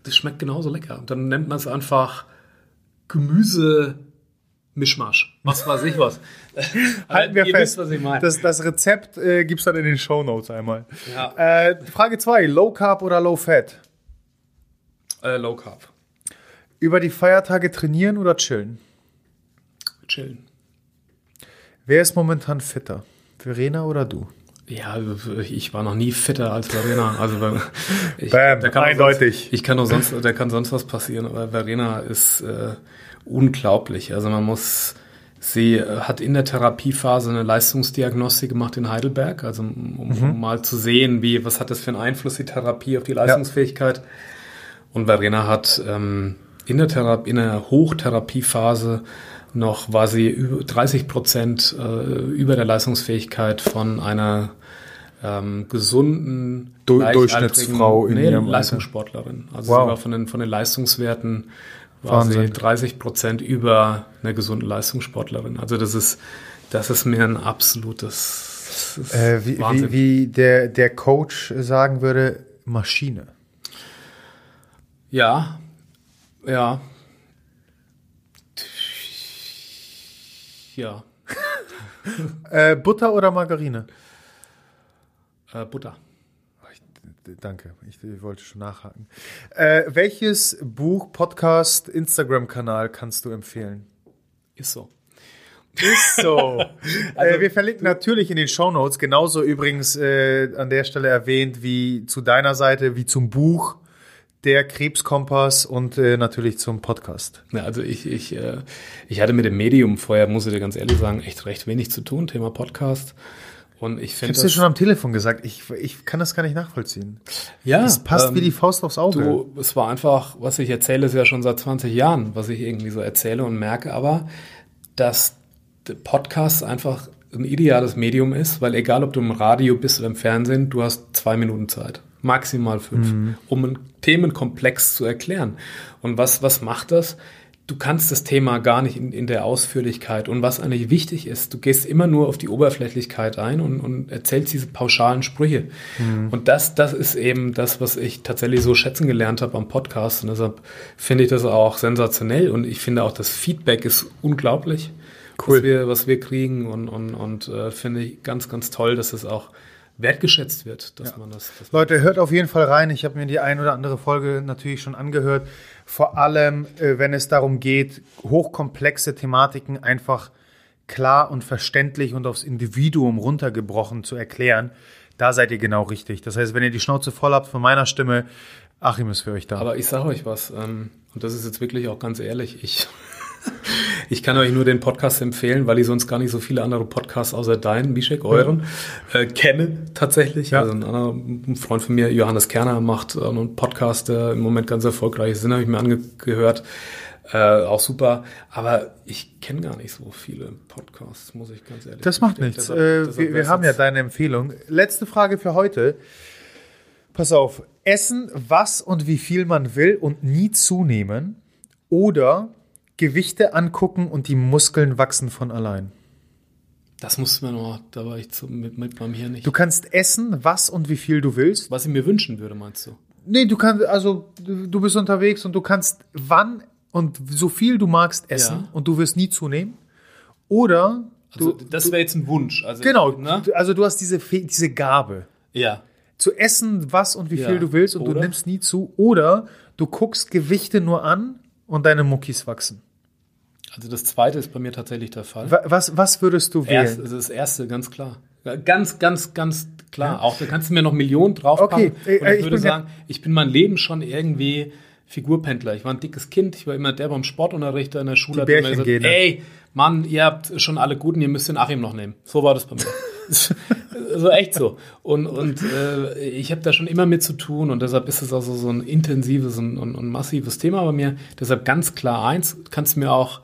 das schmeckt genauso lecker. Und dann nennt man es einfach Gemüse Mischmasch. Was weiß ich was. Halten wir fest. Wisst, was ich meine. Das, das Rezept äh, gibt es dann in den Show Notes einmal. Ja. Äh, Frage 2: Low Carb oder Low Fat? Äh, low Carb. Über die Feiertage trainieren oder chillen? Chillen. Wer ist momentan fitter? Verena oder du? Ja, ich war noch nie fitter als Verena. Also ich, Bam, eindeutig. Sonst, ich kann nur sonst, da kann sonst was passieren, aber Verena ist äh, unglaublich. Also man muss, sie äh, hat in der Therapiephase eine Leistungsdiagnostik gemacht in Heidelberg, also um, mhm. um mal zu sehen, wie, was hat das für einen Einfluss, die Therapie auf die Leistungsfähigkeit. Ja. Und Verena hat ähm, in, der Therapie, in der Hochtherapiephase noch war sie über 30 Prozent äh, über der Leistungsfähigkeit von einer ähm, gesunden Du- Durchschnittsfrau in nee, ihrem. Leistungssportlerin. Also Wow. sogar von den, von den Leistungswerten war Wahnsinn. sie 30 Prozent über einer gesunden Leistungssportlerin. Also das ist, das ist mir ein absolutes Äh, wie, wie, wie der, der Coach sagen würde, Maschine. Ja, ja. Ja, Äh, Butter oder Margarine? äh, Butter. Danke, ich, ich wollte schon nachhaken. Äh, welches Buch, Podcast, Instagram-Kanal kannst du empfehlen? Ist so. Ist so. äh, wir verlinken natürlich in den Shownotes, genauso übrigens äh, an der Stelle erwähnt wie zu deiner Seite, wie zum Buch Der Krebskompass und äh, natürlich zum Podcast. Ja, also ich, ich, äh, ich hatte mit dem Medium vorher, muss ich dir ganz ehrlich sagen, echt recht wenig zu tun, Thema Podcast. Und ich Ich finde habe dir schon am Telefon gesagt, ich, ich kann das gar nicht nachvollziehen. ja, Das passt ähm, wie die Faust aufs Auge. Du, es war einfach, was ich erzähle, ist ja schon seit 20 Jahren, was ich irgendwie so erzähle und merke aber, dass der Podcast einfach ein ideales Medium ist, weil egal ob du im Radio bist oder im Fernsehen, du hast zwei Minuten Zeit, maximal fünf, um einen Themenkomplex zu erklären. Und was, was macht das? Du kannst das Thema gar nicht in, in der Ausführlichkeit. Und was eigentlich wichtig ist, du gehst immer nur auf die Oberflächlichkeit ein und, und erzählst diese pauschalen Sprüche. Und das, das ist eben das, was ich tatsächlich so schätzen gelernt habe am Podcast. Und deshalb finde ich das auch sensationell. Und ich finde auch, das Feedback ist unglaublich, Cool. was, wir, was wir kriegen. Und, und, und äh, finde ich ganz, ganz toll, dass es auch wertgeschätzt wird, dass man das. Dass Leute, hört auf jeden Fall rein. Ich habe mir die ein oder andere Folge natürlich schon angehört. Vor allem, äh, wenn es darum geht, hochkomplexe Thematiken einfach klar und verständlich und aufs Individuum runtergebrochen zu erklären. Da seid ihr genau richtig. Das heißt, wenn ihr die Schnauze voll habt von meiner Stimme, Achim ist für euch da. Aber ich sage euch was, ähm, und das ist jetzt wirklich auch ganz ehrlich, ich, ich kann euch nur den Podcast empfehlen, weil ich sonst gar nicht so viele andere Podcasts außer deinen, Mischek, euren, äh, kenne tatsächlich. Ja. Also ein anderer ein Freund von mir, Johannes Kerner, macht äh, einen Podcast, der im Moment ganz erfolgreich ist, den habe ich mir angehört. Äh, auch super, aber ich kenne gar nicht so viele Podcasts, muss ich ganz ehrlich Das macht nichts. Deshalb- äh, deshalb wir wir haben ja deine Empfehlung. Letzte Frage für heute. Pass auf. Essen, was und wie viel man will und nie zunehmen. Oder Gewichte angucken und die Muskeln wachsen von allein. Das musste man noch, da war ich zu, mit, mit beim Hirn nicht. Du kannst essen, was und wie viel du willst. Was ich mir wünschen würde, meinst du? Nee, du kannst, also du du bist unterwegs und du kannst wann und so viel du magst essen Ja. und du wirst nie zunehmen. Oder Also, du, das wäre jetzt ein Wunsch. Also, genau, Ne? du- also du hast diese, diese Gabe. Ja. zu essen, was und wie Ja. viel du willst und du Oder? nimmst nie zu. Oder du guckst Gewichte nur an und deine Muckis wachsen. Also das zweite ist bei mir tatsächlich der Fall. Wa- Was, was würdest du Erst, wählen? also das erste, ganz klar. Ja, Ganz, ganz, ganz klar. Auch da kannst du mir noch Millionen draufpacken. Okay, äh, und ich ich würde sagen, ich bin mein Leben schon irgendwie Figurpendler. Ich war ein dickes Kind. Ich war immer der beim Sportunterricht in der Schule. Die immer Bärchengene. Ey, Mann, ihr habt schon alle Guten, ihr müsst den Achim noch nehmen. So war das bei mir. so echt so. Und, und äh, ich habe da schon immer mit zu tun und deshalb ist es also so ein intensives und, und, und massives Thema bei mir. Deshalb ganz klar eins, kannst du mir auch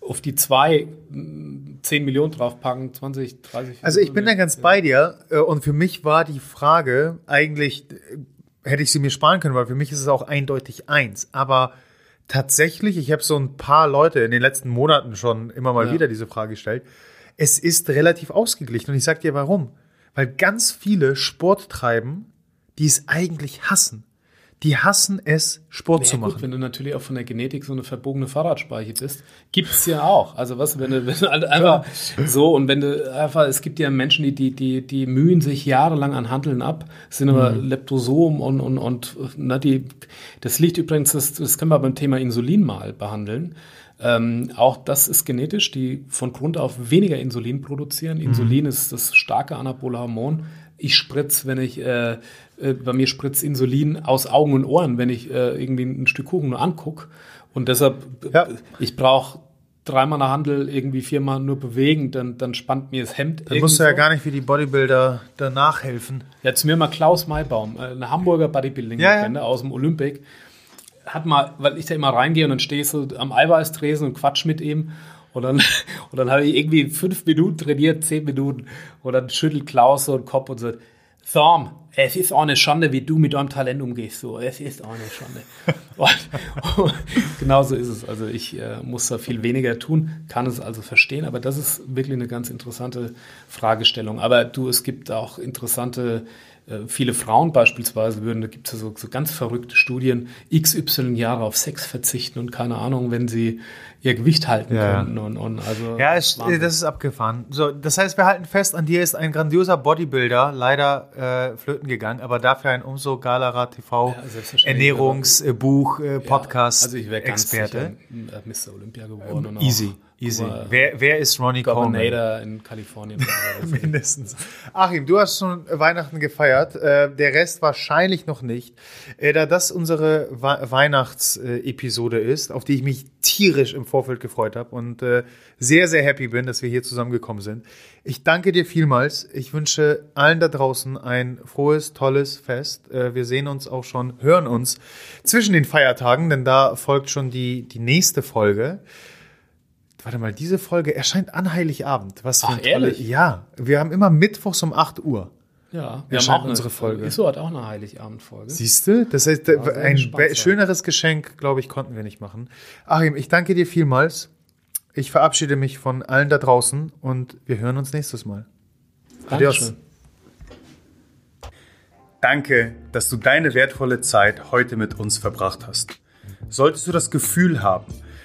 auf die zwei mh, 10 Millionen draufpacken, 20, 30. Also ich bin da ganz bei dir äh, und für mich war die Frage eigentlich, äh, hätte ich sie mir sparen können, weil für mich ist es auch eindeutig eins. Aber tatsächlich, ich habe so ein paar Leute in den letzten Monaten schon immer mal Ja. wieder diese Frage gestellt. Es ist relativ ausgeglichen und ich sag dir warum. Weil ganz viele Sport treiben, die es eigentlich hassen. Die hassen es, Sport zu Ja, gut, machen. wenn du natürlich auch von der Genetik so eine verbogene Fahrradspeiche bist, gibt's ja auch. Also was, wenn du, wenn du halt einfach so und wenn du einfach, es gibt ja Menschen, die, die, die, die mühen sich jahrelang an Handeln ab, sind aber Mhm. Leptosom und, und, und na, die, das liegt übrigens, das, das können wir beim Thema Insulin mal behandeln. Ähm, auch das ist genetisch, die von Grund auf weniger Insulin produzieren. Mhm. Insulin ist das starke anabole Hormon. Ich spritz, wenn ich, äh, äh, bei mir spritzt Insulin aus Augen und Ohren, wenn ich äh, irgendwie ein Stück Kuchen nur anguck. Und deshalb, Ja. ich brauche dreimal eine Handel, irgendwie viermal nur bewegen, dann, dann spannt mir das Hemd. Dann musst du ja irgendwo. gar nicht wie die Bodybuilder danach helfen. Ja, zu mir mal Klaus Maybaum, äh, eine Hamburger Bodybuilding-Legende aus dem Olympic. Hat mal, weil ich da immer reingehe und dann stehe ich so am Eiweißtresen und quatsch mit ihm. Und dann, und dann habe ich irgendwie fünf Minuten trainiert, zehn Minuten. Und dann schüttelt Klaus so den Kopf und sagt, Thorm, es ist auch eine Schande, wie du mit deinem Talent umgehst. So, es ist auch eine Schande. genau so ist es. Also ich äh, muss da viel weniger tun, kann es also verstehen, aber das ist wirklich eine ganz interessante Fragestellung. Aber du, es gibt auch interessante viele Frauen beispielsweise würden, da gibt es ja so, so, ganz verrückte Studien, XY Jahre auf Sex verzichten und keine Ahnung, wenn sie ihr Gewicht halten ja. können. Und, und also ja, es, das ist abgefahren. So, das heißt, wir halten fest, an dir ist ein grandioser Bodybuilder leider äh, flöten gegangen, aber dafür ein umso galerer TV, ja, Ernährungsbuch, äh, Podcast, ja, also ich Experte. Sicher, Mr. Olympia geworden. Easy. Easy. wer, wer ist Ronnie Governator in Kalifornien. Mindestens. Achim, du hast schon Weihnachten gefeiert. Äh, der Rest wahrscheinlich noch nicht. Äh, da das unsere Weihnachtsepisode ist, auf die ich mich tierisch im Vorfeld gefreut habe und äh, sehr, sehr happy bin, dass wir hier zusammengekommen sind. Ich danke dir vielmals. Ich wünsche allen da draußen ein frohes, tolles Fest. wir sehen uns auch schon, hören uns zwischen den Feiertagen, denn da folgt schon die, die nächste Folge. Warte mal, diese Folge erscheint an Heiligabend. Was für Ach, tolle, ehrlich? Ja, wir haben immer mittwochs um 8 Uhr. Ja, wir erscheint haben auch unsere eine, Folge. ISO hat auch eine Heiligabend-Folge. Siehst du? Das heißt, ja, ein schöneres Geschenk, glaube ich, konnten wir nicht machen. Achim, ich danke dir vielmals. Ich verabschiede mich von allen da draußen und wir hören uns nächstes Mal. Adios. Danke, dass du deine wertvolle Zeit heute mit uns verbracht hast. Solltest du das Gefühl haben,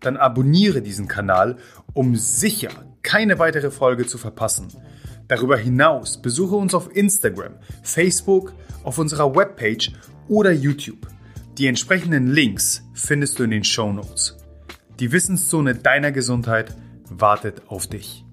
dann abonniere diesen Kanal, um sicher keine weitere Folge zu verpassen. Darüber hinaus besuche uns auf Instagram, Facebook, auf unserer Webpage oder YouTube. Die entsprechenden Links findest du in den Show Notes. Die Wissenszone deiner Gesundheit wartet auf dich.